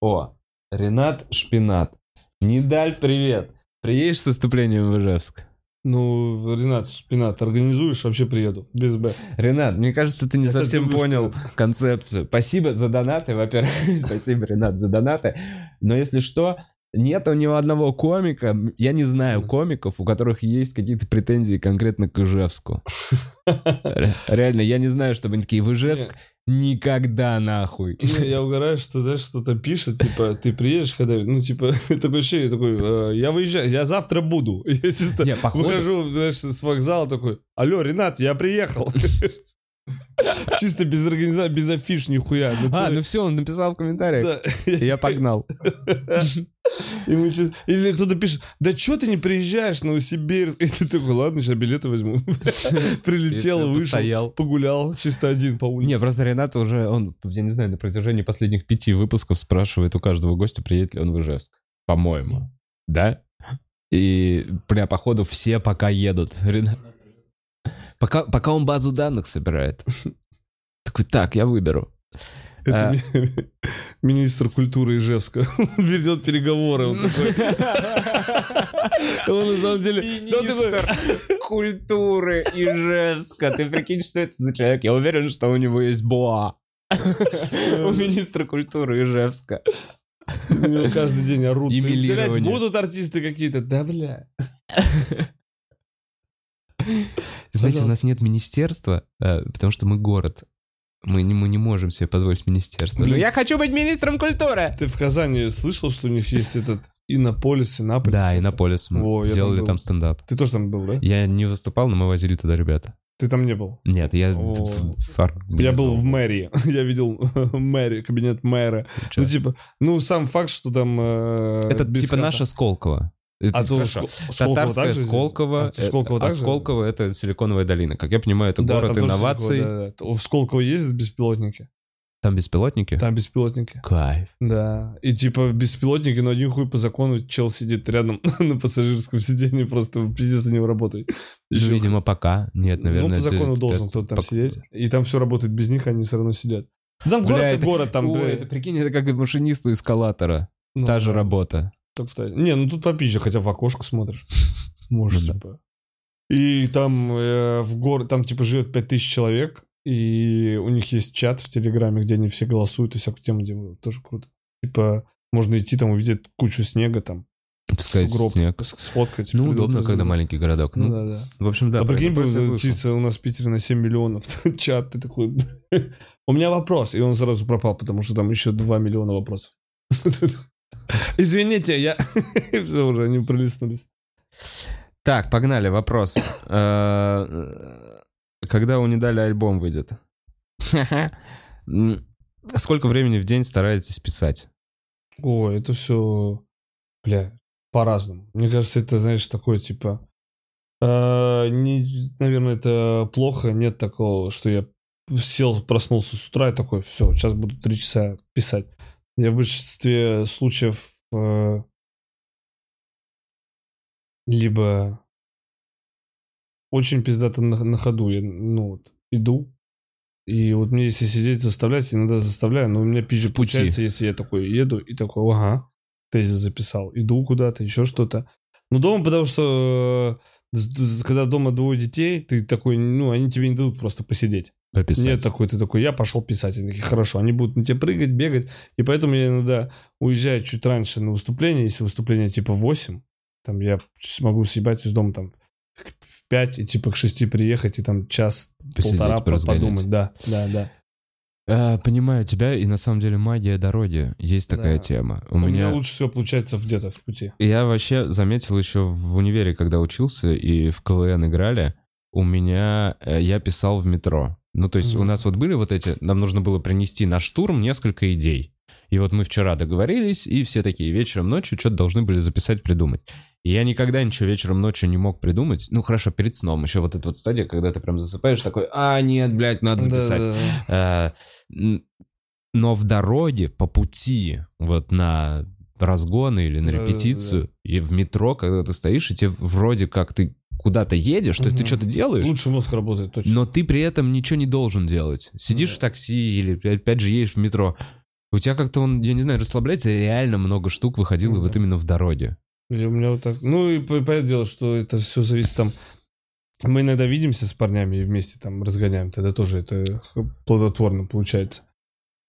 О, Ренат Шпинат. Недаль, привет. Приедешь с выступлением в Ижевск? Ну, Ренат, Шпинат, организуешь, вообще приеду. Без Б. Ренат, мне кажется, ты не Я совсем понял Шпинат. концепцию. Спасибо за донаты, во-первых. Спасибо, Ренат, за донаты. Но если что, нет ни одного комика, я не знаю комиков, у которых есть какие-то претензии конкретно к Ижевску. Ре- Реально, я не знаю, чтобы они такие, в Ижевск никогда нахуй. Не, я угораю, что, знаешь, что-то пишет, типа, ты приедешь когда ну, типа, такое ощущение, такой, э, я выезжаю, я завтра буду. Я чисто Не, походу- выхожу, знаешь, с вокзала такой, алло, Ренат, я приехал. Чисто без организации, без афиш, нихуя. Ну, А, ты- ну все, он написал в комментариях. да. Я погнал. И мы чис- Или кто-то пишет, да что ты не приезжаешь в Новосибирск? И ты такой, ладно, сейчас билеты возьму. Прилетел, вышел, постоял. погулял, чисто один по улице. Не, просто Ренат уже, он, я не знаю, на протяжении последних пяти выпусков спрашивает у каждого гостя, приедет ли он в Ижевск. По-моему. Да? И, бля, походу, все пока едут. Ренат- Пока, пока он базу данных собирает. Такой, так, я выберу. Это А. ми- министр культуры Ижевска. Он ведет переговоры. Он такой, он на самом деле... такой, культуры Ижевска. Ты прикинь, что это за человек? Я уверен, что у него есть боа. У министра культуры Ижевска. у него каждый день орут. «Ты, Емелирование. блядь, Будут артисты какие-то? Да, бля. Знаете, у нас нет министерства, э, потому что мы город. Мы не, мы не можем себе позволить министерство. Блин. Но я хочу быть министром культуры! Ты в Казани слышал, что у них есть этот Иннополис, Иннополис? Да, Иннополис. Мы О, я там делали был. там стендап. Ты тоже там был, да? Я не выступал, но мы возили туда ребята. Ты там не был? Нет, я... Фар- Я был в мэрии. Я видел мэрию, кабинет мэра. Ну, типа, ну, сам факт, что там... э, Это типа наша Сколково. Это А то. Скол- Татарская также? Сколково, А Сколково э, а также? Сколково это Силиконовая долина. Как я понимаю, это Да, город инноваций. Сколково, да, да. В Сколково ездят беспилотники? Там беспилотники? Там беспилотники. Кайф. Да. И типа беспилотники, но один хуй по закону чел сидит рядом на пассажирском сиденье, просто пиздец не работает. Ну, видимо, пока. Нет, наверное, ну, по это закону должен тест. кто-то там Пок- сидеть. И там все работает без них, они все равно сидят. Там Бля, город, это- город, там, Ой, бля, это прикинь, это как машинисту эскалатора. ну, Та же да, работа. Так встать. Не, ну тут попизже, хотя в окошко смотришь. Можешь, Ну да. типа. И там э, в город, там типа живет 5000 человек, и у них есть чат в Телеграме, где они все голосуют и всякую тему делают. Тоже круто. Типа, можно идти там увидеть кучу снега там, Сказать, сугроб, снег. сфоткать. Ну, удобно, когда маленький городок. Ну, Ну, да, да. в общем, да. а прикинь, бы у нас в Питере на 7 миллионов. Чат, ты такой... У меня вопрос. И он сразу пропал, потому что там еще 2 миллиона вопросов. Извините, я... Все уже, они пролистнулись. Так, погнали, вопрос. Э, Когда у Недали альбом выйдет? Сколько времени в день стараетесь писать? О, это все, бля, по-разному. Мне кажется, это, знаешь, такое, типа... э, не, наверное, это плохо. Нет такого, что я сел, проснулся с утра и такой, все, сейчас буду три часа писать. Я в большинстве случаев э, либо очень пиздато на, на ходу, я, ну, вот, иду, и вот мне если сидеть заставлять, иногда заставляю, но у меня пизже получается, если я такой еду и такой, ага, тезис записал, иду куда-то, еще что-то. Ну, дома, потому что э, когда дома двое детей, ты такой, ну, они тебе не дадут просто посидеть. Пописать. Нет такой, ты такой, я пошел писать. Они такие, хорошо, они будут на тебе прыгать, бегать. И поэтому я иногда уезжаю чуть раньше на выступление. Если выступление типа в 8, там я смогу съебать из дома там в 5 и типа к 6 приехать и там час, Посидеть, полтора по- поразгонять. подумать. Да, да, да. Э, Понимаю тебя, и на самом деле магия дороги. Есть такая Да. тема. У У меня меня... лучше всего получается где-то в пути. Я вообще заметил еще в универе, когда учился и в КВН играли, у меня... э, Я писал в метро. Ну, то есть у Мгм. нас вот были вот эти... Нам нужно было принести на штурм несколько идей. И вот мы вчера договорились, и все такие вечером, ночью что-то должны были записать, придумать. Я никогда ничего вечером, ночью не мог придумать. Ну, хорошо, перед сном. Еще вот эта вот стадия, когда ты прям засыпаешь, такой, а, нет, блядь, надо записать. Да, да, да. Э, Но в дороге, по пути, вот на разгоны или на репетицию, и в метро, когда ты стоишь, и тебе вроде как ты куда-то едешь, то есть ты что-то делаешь, Лучше мозг работает, точно. но ты при этом ничего не должен делать. Сидишь в такси или опять же едешь в метро. У тебя как-то он, я не знаю, расслабляется, реально много штук выходило Ну вот именно в дороге. Или у меня вот так. Ну и по- понятное дело, что это все зависит там. Мы иногда видимся с парнями и вместе там разгоняем, тогда тоже это плодотворно получается.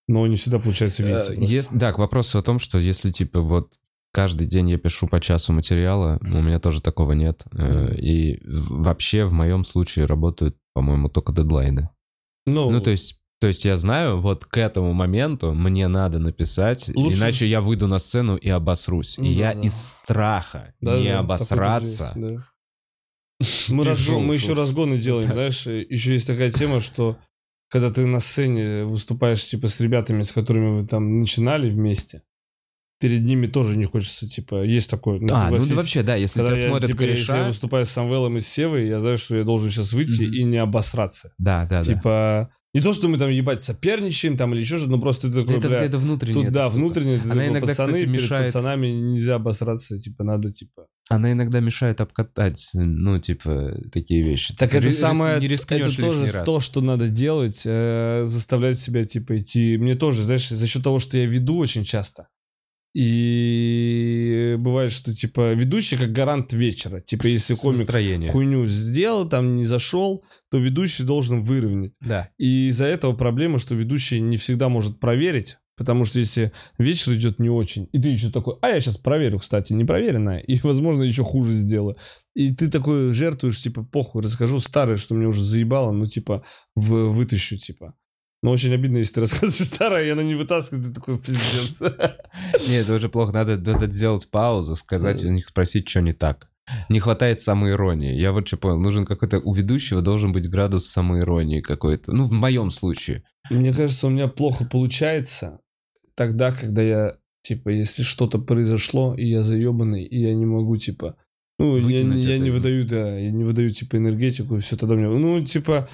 Но не всегда получается видеться. Э, просто. ес- да, к вопросу о том, что если, типа, вот каждый день я пишу по часу материала, у меня тоже такого нет. Э. И вообще в моем случае работают, по-моему, только дедлайны. Ну, Ну, то есть, то есть я знаю, вот к этому моменту мне надо написать, Лучше- иначе я выйду на сцену и обосрусь. Ну и я да, да. из страха да, не да, обосраться. да. Мы, разгон- мы еще разгоны делаем, знаешь, и еще есть такая тема, что когда ты на сцене выступаешь типа с ребятами, с которыми вы там начинали вместе, перед ними тоже не хочется, типа, есть такое. А, ну да вообще, да, если Когда тебя я, смотрят типа, если я кореша... выступаю с Самвелом и с Севой, я знаю, что я должен сейчас выйти Мгм. и не обосраться. Да, да, да. типа, не то, что мы там, ебать, соперничаем там или еще что-то, но просто ты такой, это, бля, это внутреннее. тут, да, штука. внутренне, ты Она такой, иногда, пацаны, кстати, перед мешает- пацанами нельзя обосраться, типа, надо, типа... Она иногда мешает обкатать, ну, типа, такие вещи. Так Ты это ри- самое, не это тоже раз. то, что надо делать, э, заставлять себя, типа, идти. Мне тоже, знаешь, за счет того, что я веду очень часто, и бывает, что, типа, ведущий как гарант вечера. Типа, если комик Настроение. хуйню сделал, там не зашел, то ведущий должен выровнять. Да. И из-за этого проблема, что ведущий не всегда может проверить, потому что если вечер идет не очень, и ты еще такой, а я сейчас проверю, кстати, непроверенное, и, возможно, еще хуже сделаю. И ты такой жертвуешь, типа, похуй, расскажу старое, что мне уже заебало, ну, типа, в, вытащу, типа. Но очень обидно, если ты рассказываешь старое, и она не вытаскивает, ты такой пиздец. Нет, это уже плохо. Надо, надо сделать паузу, сказать у них, спросить, что не так. Не хватает самоиронии. Я вот что понял. Нужен какой-то... У ведущего должен быть градус самоиронии какой-то. Ну, в моем случае. Мне кажется, у меня плохо получается тогда, когда я, типа, если что-то произошло, и я заебанный, и я не могу, типа... Ну, я, Выкинуть я не выдаю, да, я не выдаю, типа, энергетику, и все тогда мне... Ну, типа,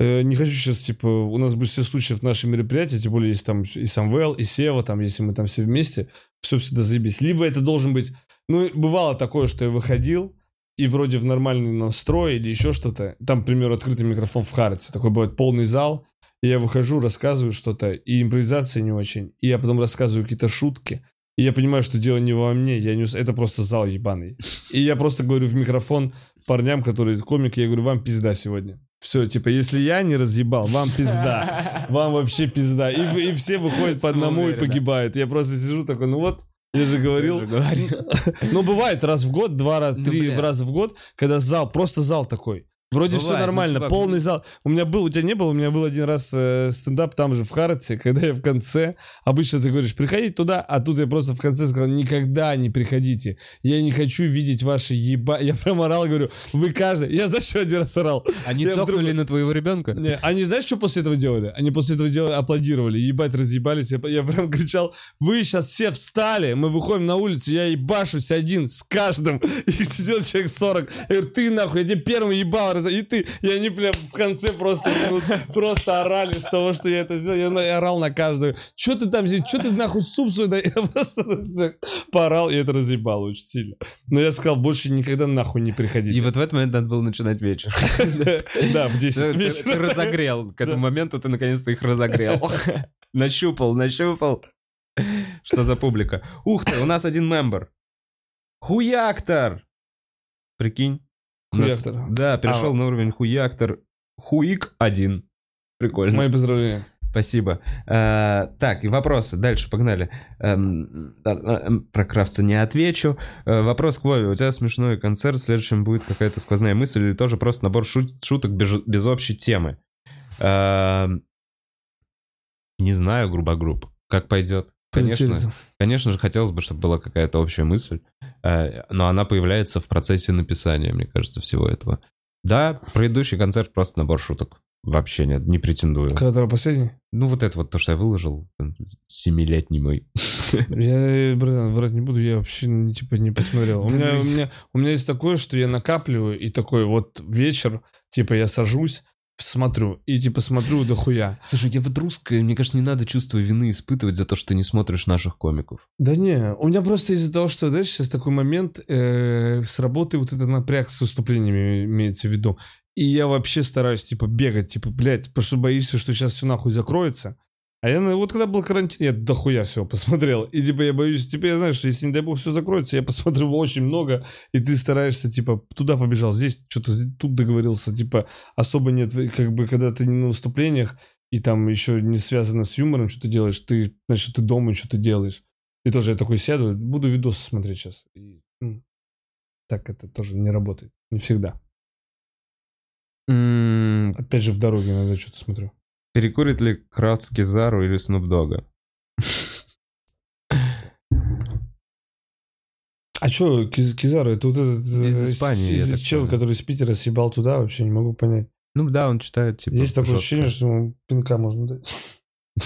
не хочу сейчас, типа, у нас в большинстве случаев наши мероприятия, тем более, если там и Самвел, и Сева, там, если мы там все вместе, все всегда заебись. Либо это должен быть... Ну, бывало такое, что я выходил, и вроде в нормальный настрой или еще что-то. Там, к примеру, открытый микрофон в Хартсе. Такой бывает полный зал, и я выхожу, рассказываю что-то, и импровизация не очень. И я потом рассказываю какие-то шутки. И я понимаю, что дело не во мне, я не это просто зал ебаный. И я просто говорю в микрофон парням, которые комики, я говорю, вам пизда сегодня. Все, типа, если я не разъебал, вам пизда. Вам вообще пизда. И, и все выходят по одному и погибают. Я просто сижу такой, ну вот, я же говорил. Я же говорил. Ну, бывает раз в год, два раза, Ну, три раза в год, когда зал, просто зал такой. Вроде все Бывает, ну, нормально, чувак, полный ну- зал. У меня был, у тебя не было, у меня был один раз э, стендап там же в Харатсе, когда я в конце, обычно ты говоришь, приходите туда, а тут я просто в конце сказал, никогда не приходите. Я не хочу видеть ваши еба... Я прям орал, говорю, вы каждый... Я знаешь, что один раз орал? Они Я цокнули вдруг- на твоего ребенка? Не, они знаешь, что после этого делали? Они после этого делали, аплодировали, ебать, разъебались. Я, я прям кричал, вы сейчас все встали, мы выходим на улицу, я ебашусь один с каждым. Их сидел человек 40. Я говорю, ты нахуй, я тебе первый ебал, и ты. И они прям в конце просто минут просто орали с того, что я это сделал. Я, орал на каждую. Что ты там здесь, что ты нахуй суп сюда? Я просто поорал, и это разъебало очень сильно. Но я сказал, больше никогда нахуй не приходите. И вот в этот момент надо было начинать вечер. Да, в 10 Ты ты вечера. разогрел. К этому моменту ты наконец-то их разогрел. Нащупал, нащупал. Что за публика? Ух ты, у нас один мембер. Хуяктор! Прикинь. Нас- Хуяктор. Да, перешел А. на уровень хуяктор. Хуик один. Прикольно. Мои поздравления. Спасибо. Э, так, и вопросы. Дальше, погнали. Эм, эм, про Кравца не отвечу. Э, вопрос к Вове. У тебя смешной концерт, в следующем будет какая-то сквозная мысль или тоже просто набор шут- шуток без, без общей темы? Эм, не знаю, грубо-груб. Как пойдет? Конечно, конечно же, хотелось бы, чтобы была какая-то общая мысль, но она появляется в процессе написания, мне кажется, всего этого. Да, предыдущий концерт просто набор шуток. Вообще нет, не претендую. Когда последний? Ну, вот это вот то, что я выложил, семилетний мой. Я, братан, врать не буду, я вообще типа не посмотрел. У меня, ну у меня, у меня есть такое, что я накапливаю, и такой вот вечер, типа я сажусь, смотрю, и типа смотрю дохуя. Слушай, я вот русская, мне кажется, не надо чувство вины испытывать за то, что ты не смотришь наших комиков. Да не, у меня просто из-за того, что, знаешь, сейчас такой момент, э, с работы вот это напряг с выступлениями имеется в виду. И я вообще стараюсь, типа, бегать, типа, блядь, потому что боишься, что сейчас все нахуй закроется. А я, ну, вот когда был карантин, я дохуя все посмотрел. И, типа, я боюсь, типа, я знаю, что если, не дай бог, все закроется, я посмотрю очень много, и ты стараешься, типа, туда побежал, здесь что-то, тут договорился, типа, особо нет, как бы, когда ты не на выступлениях, и там еще не связано с юмором, что ты делаешь, ты, значит, ты дома что-то делаешь. И тоже я такой сяду, буду видосы смотреть сейчас. И, м, так это тоже не работает. Не всегда. М, Опять же, в дороге иногда что-то смотрю. Перекурит ли Кравц Кизару или Снуп Дога? А что, Кизару, это вот этот... Из э, Испании, с- я чел, понял. который из Питера съебал туда, вообще не могу понять. Ну да, он читает, типа, Есть такое жестко. ощущение, что ему пинка можно дать.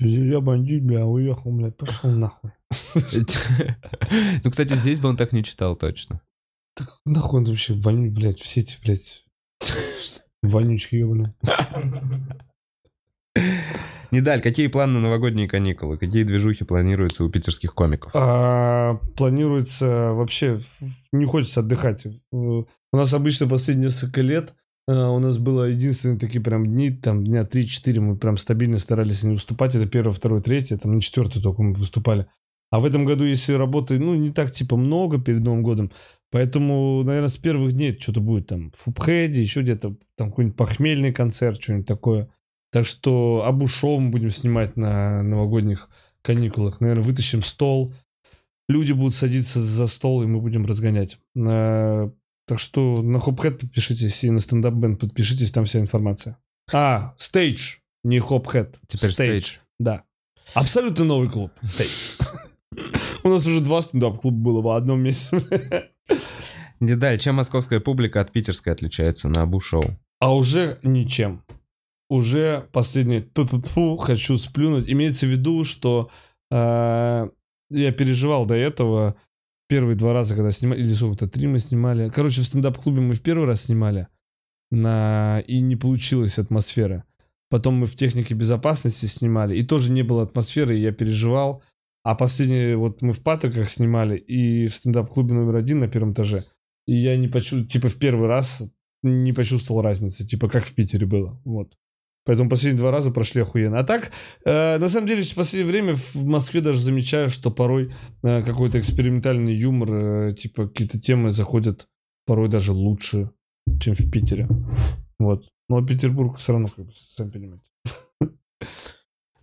Я бандит, бля, уехал, блядь, пошел нахуй. Ну, кстати, здесь бы он так не читал точно. Так нахуй он вообще воню, блядь, все эти, блядь, вонючки ебаные. Недаль, какие планы на новогодние каникулы? Какие движухи планируются у питерских комиков? А, планируется вообще, не хочется отдыхать. У нас обычно последние несколько лет а, у нас было единственные такие прям дни, там дня 3-4 мы прям стабильно старались не выступать. Это первое, второе, третье, там на четвертое только мы выступали. А в этом году, если работы, ну, не так, типа, много перед Новым годом, поэтому, наверное, с первых дней что-то будет там в Фупхеде, еще где-то там какой-нибудь похмельный концерт, что-нибудь такое. Так что Абу-шоу мы будем снимать на новогодних каникулах. Наверное, вытащим стол, люди будут садиться за стол, и мы будем разгонять. А, так что на Хопхэт подпишитесь и на стендап бенд подпишитесь, там вся информация. А, стейдж. Не Хопхэт. Теперь стейдж. Да. Абсолютно новый клуб. Стейдж. У нас уже два стендап-клуба было в одном месте. Недаль, чем московская публика от питерской отличается на Абу-шоу? А уже ничем. Уже последний ту хочу сплюнуть. Имеется в виду, что э, я переживал до этого первые два раза, когда снимали, или сколько-то, три мы снимали. Короче, в стендап-клубе мы в первый раз снимали, на... и не получилась атмосфера. Потом мы в технике безопасности снимали, и тоже не было атмосферы, и я переживал. А последний, вот мы в Патриках снимали, и в стендап-клубе номер один на первом этаже. И я не почувствовал, типа в первый раз не почувствовал разницы, типа как в Питере было. Вот. Поэтому последние два раза прошли охуенно. А так, э, на самом деле, в последнее время в Москве даже замечаю, что порой э, какой-то экспериментальный юмор, э, типа какие-то темы заходят порой даже лучше, чем в Питере. Вот. Но Петербург все равно, как бы, сами понимаете.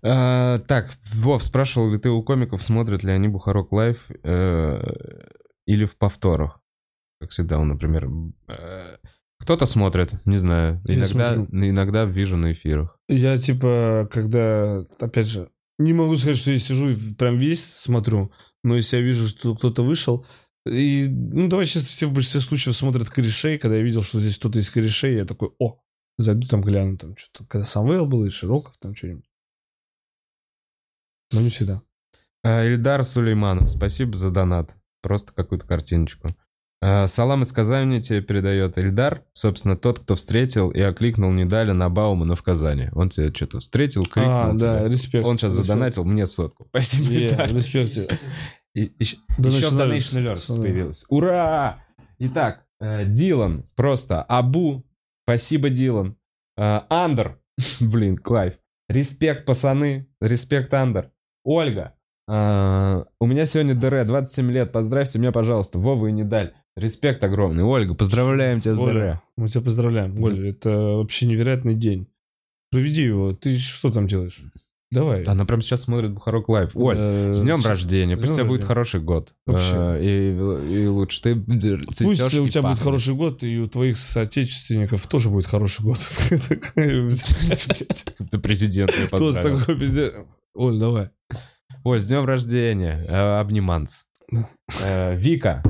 А, так, Вов, спрашивал ли ты у комиков, смотрят ли они Бухарог Live э, или в повторах? Как всегда, он, например, э, кто-то смотрит, не знаю. Я Иногда, смотрю. иногда вижу на эфирах. Я, типа, когда, опять же, не могу сказать, что я сижу и прям весь смотрю, но если я вижу, что кто-то вышел, и, ну, давай честно, все в большинстве случаев смотрят корешей, когда я видел, что здесь кто-то из корешей, я такой, о, зайду там гляну, там что-то, когда Самвел был, и Широков, там что-нибудь. Но не всегда. А, Ильдар Сулейманов, спасибо за донат. Просто какую-то картиночку. А, Салам из Казани тебе передает Ильдар, собственно, тот, кто встретил и окликнул Недаля на Баумана в Казани. Он тебя что-то встретил, крикнул. А, да, тебе. респект. Он сейчас респект. задонатил мне сотку. Спасибо, Е, Ильдар. респект тебе. И- еще еще. Donation Alerts Да. появилась. Ура! Итак, э, Дилан, просто Абу, спасибо, Дилан. Э, Андер, блин, Клайв. Респект, пацаны, респект, Андер. Ольга, э, у меня сегодня ДР, 27 лет, поздравьте меня, пожалуйста, Вова и Нидаль. Респект огромный. Ольга, поздравляем тебя с ДР. Мы тебя поздравляем. Оля, это вообще невероятный день. Проведи его. Ты что там делаешь? Давай. Она прямо сейчас смотрит Бухарок. Оль, Э, с днем рождения, пусть у тебя будет хороший год. Вообще. Э, И, и лучше ты Пусть цветешь у и тебя будет хороший год, и у твоих соотечественников тоже будет хороший год. Ты президент, поздравил. такой пиздец. Оль, давай. Ой, с днем рождения. Э, Обниманс. Вика.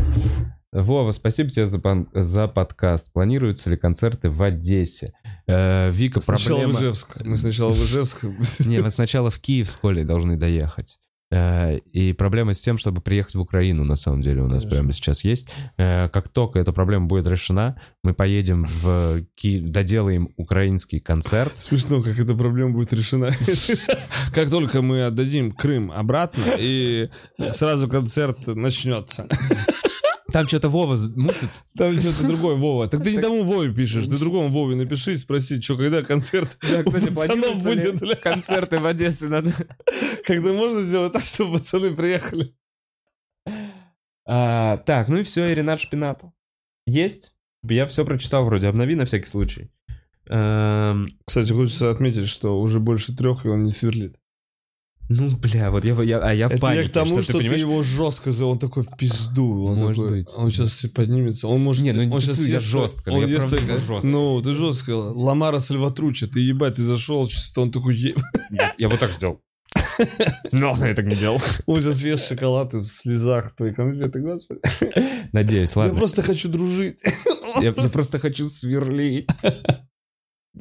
Вова, спасибо тебе за, за подкаст. Планируются ли концерты в Одессе? Э, Вика, Сначала в проблема... Ижевск. Мы сначала в Ижевск. Не, вы сначала в Киев с Колей должны доехать. Э, И проблема с тем, чтобы приехать в Украину, на самом деле, у нас Конечно. прямо сейчас есть. Э, Как только эта проблема будет решена, мы поедем в Киев, доделаем украинский концерт. Смешно, как эта проблема будет решена. Как только мы отдадим Крым обратно, и сразу концерт начнется. Там что-то Вова мутит. Там что-то другое, Вова. Так ты не тому Вове пишешь, ты другому Вове напиши и спроси, что, когда концерт пацанов будет, бля? концерты в Одессе надо. Когда можно сделать так, чтобы пацаны приехали? А, так, ну и все, и Ренат Шпинатов. Есть? Я все прочитал вроде, обнови на всякий случай. Эм, Кстати, хочется отметить, что уже больше трех, и он не сверлит. Ну, бля, вот я, я- а я в Это панике. я к тому, что, ты, понимаешь? его жестко за... Он такой в пизду. Он, Может такой, быть. он сейчас поднимется. Он может... Не, ну не он щас я жестко, Он я ест правда только- жестко. Ну, ты жестко. Ламара Сальватруча. Ты ебать, ты зашел чисто, он такой... «Е-». Я вот так сделал. Но я так не делал. Он сейчас съест шоколад и в слезах твои конфеты, господи. Надеюсь, Я ладно. просто хочу дружить. Я, я просто хочу сверлить.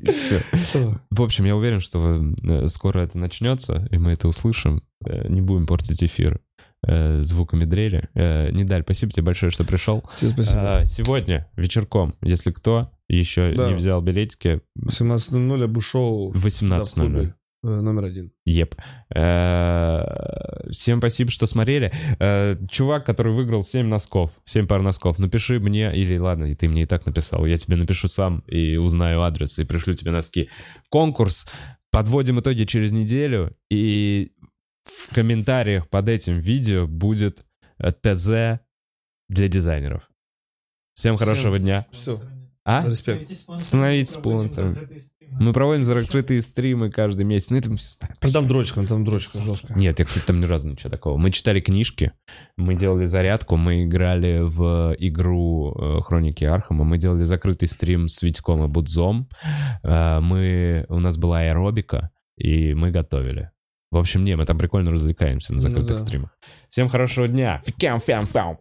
И все. В общем, я уверен, что э, скоро это начнется, и мы это услышим. Э, Не будем портить эфир э, звуками дрели. Недаль, спасибо тебе большое, что пришел. Тебе спасибо. А, Сегодня вечерком, если кто еще Да. не взял билетики, 18.00 Абушоу. в 18.00. э, Номер один. Еп. Э, Всем спасибо, что смотрели. Э, Чувак, который выиграл 7 носков, 7 пар носков, напиши мне, или ладно, и ты мне и так написал, я тебе напишу сам и узнаю адрес и пришлю тебе носки. Конкурс. Подводим итоги через неделю, и в комментариях под этим видео будет ТЗ для дизайнеров. Всем хорошего дня. Все. А? Респект. Становитесь спонсором. Мы проводим закрытые стримы каждый месяц. Ну, это мы все знаем. Ну, Там дрочка, там дрочка жестко. Нет, я, кстати, там ни разу ничего такого. Мы читали книжки, мы делали зарядку, мы играли в игру э, Хроники Архама, мы делали закрытый стрим с Витьком и Будзом, Э, мы, у нас была аэробика, и мы готовили. В общем, не, мы там прикольно развлекаемся на Ну закрытых да. стримах. Всем хорошего дня. Фикам, фям, фям.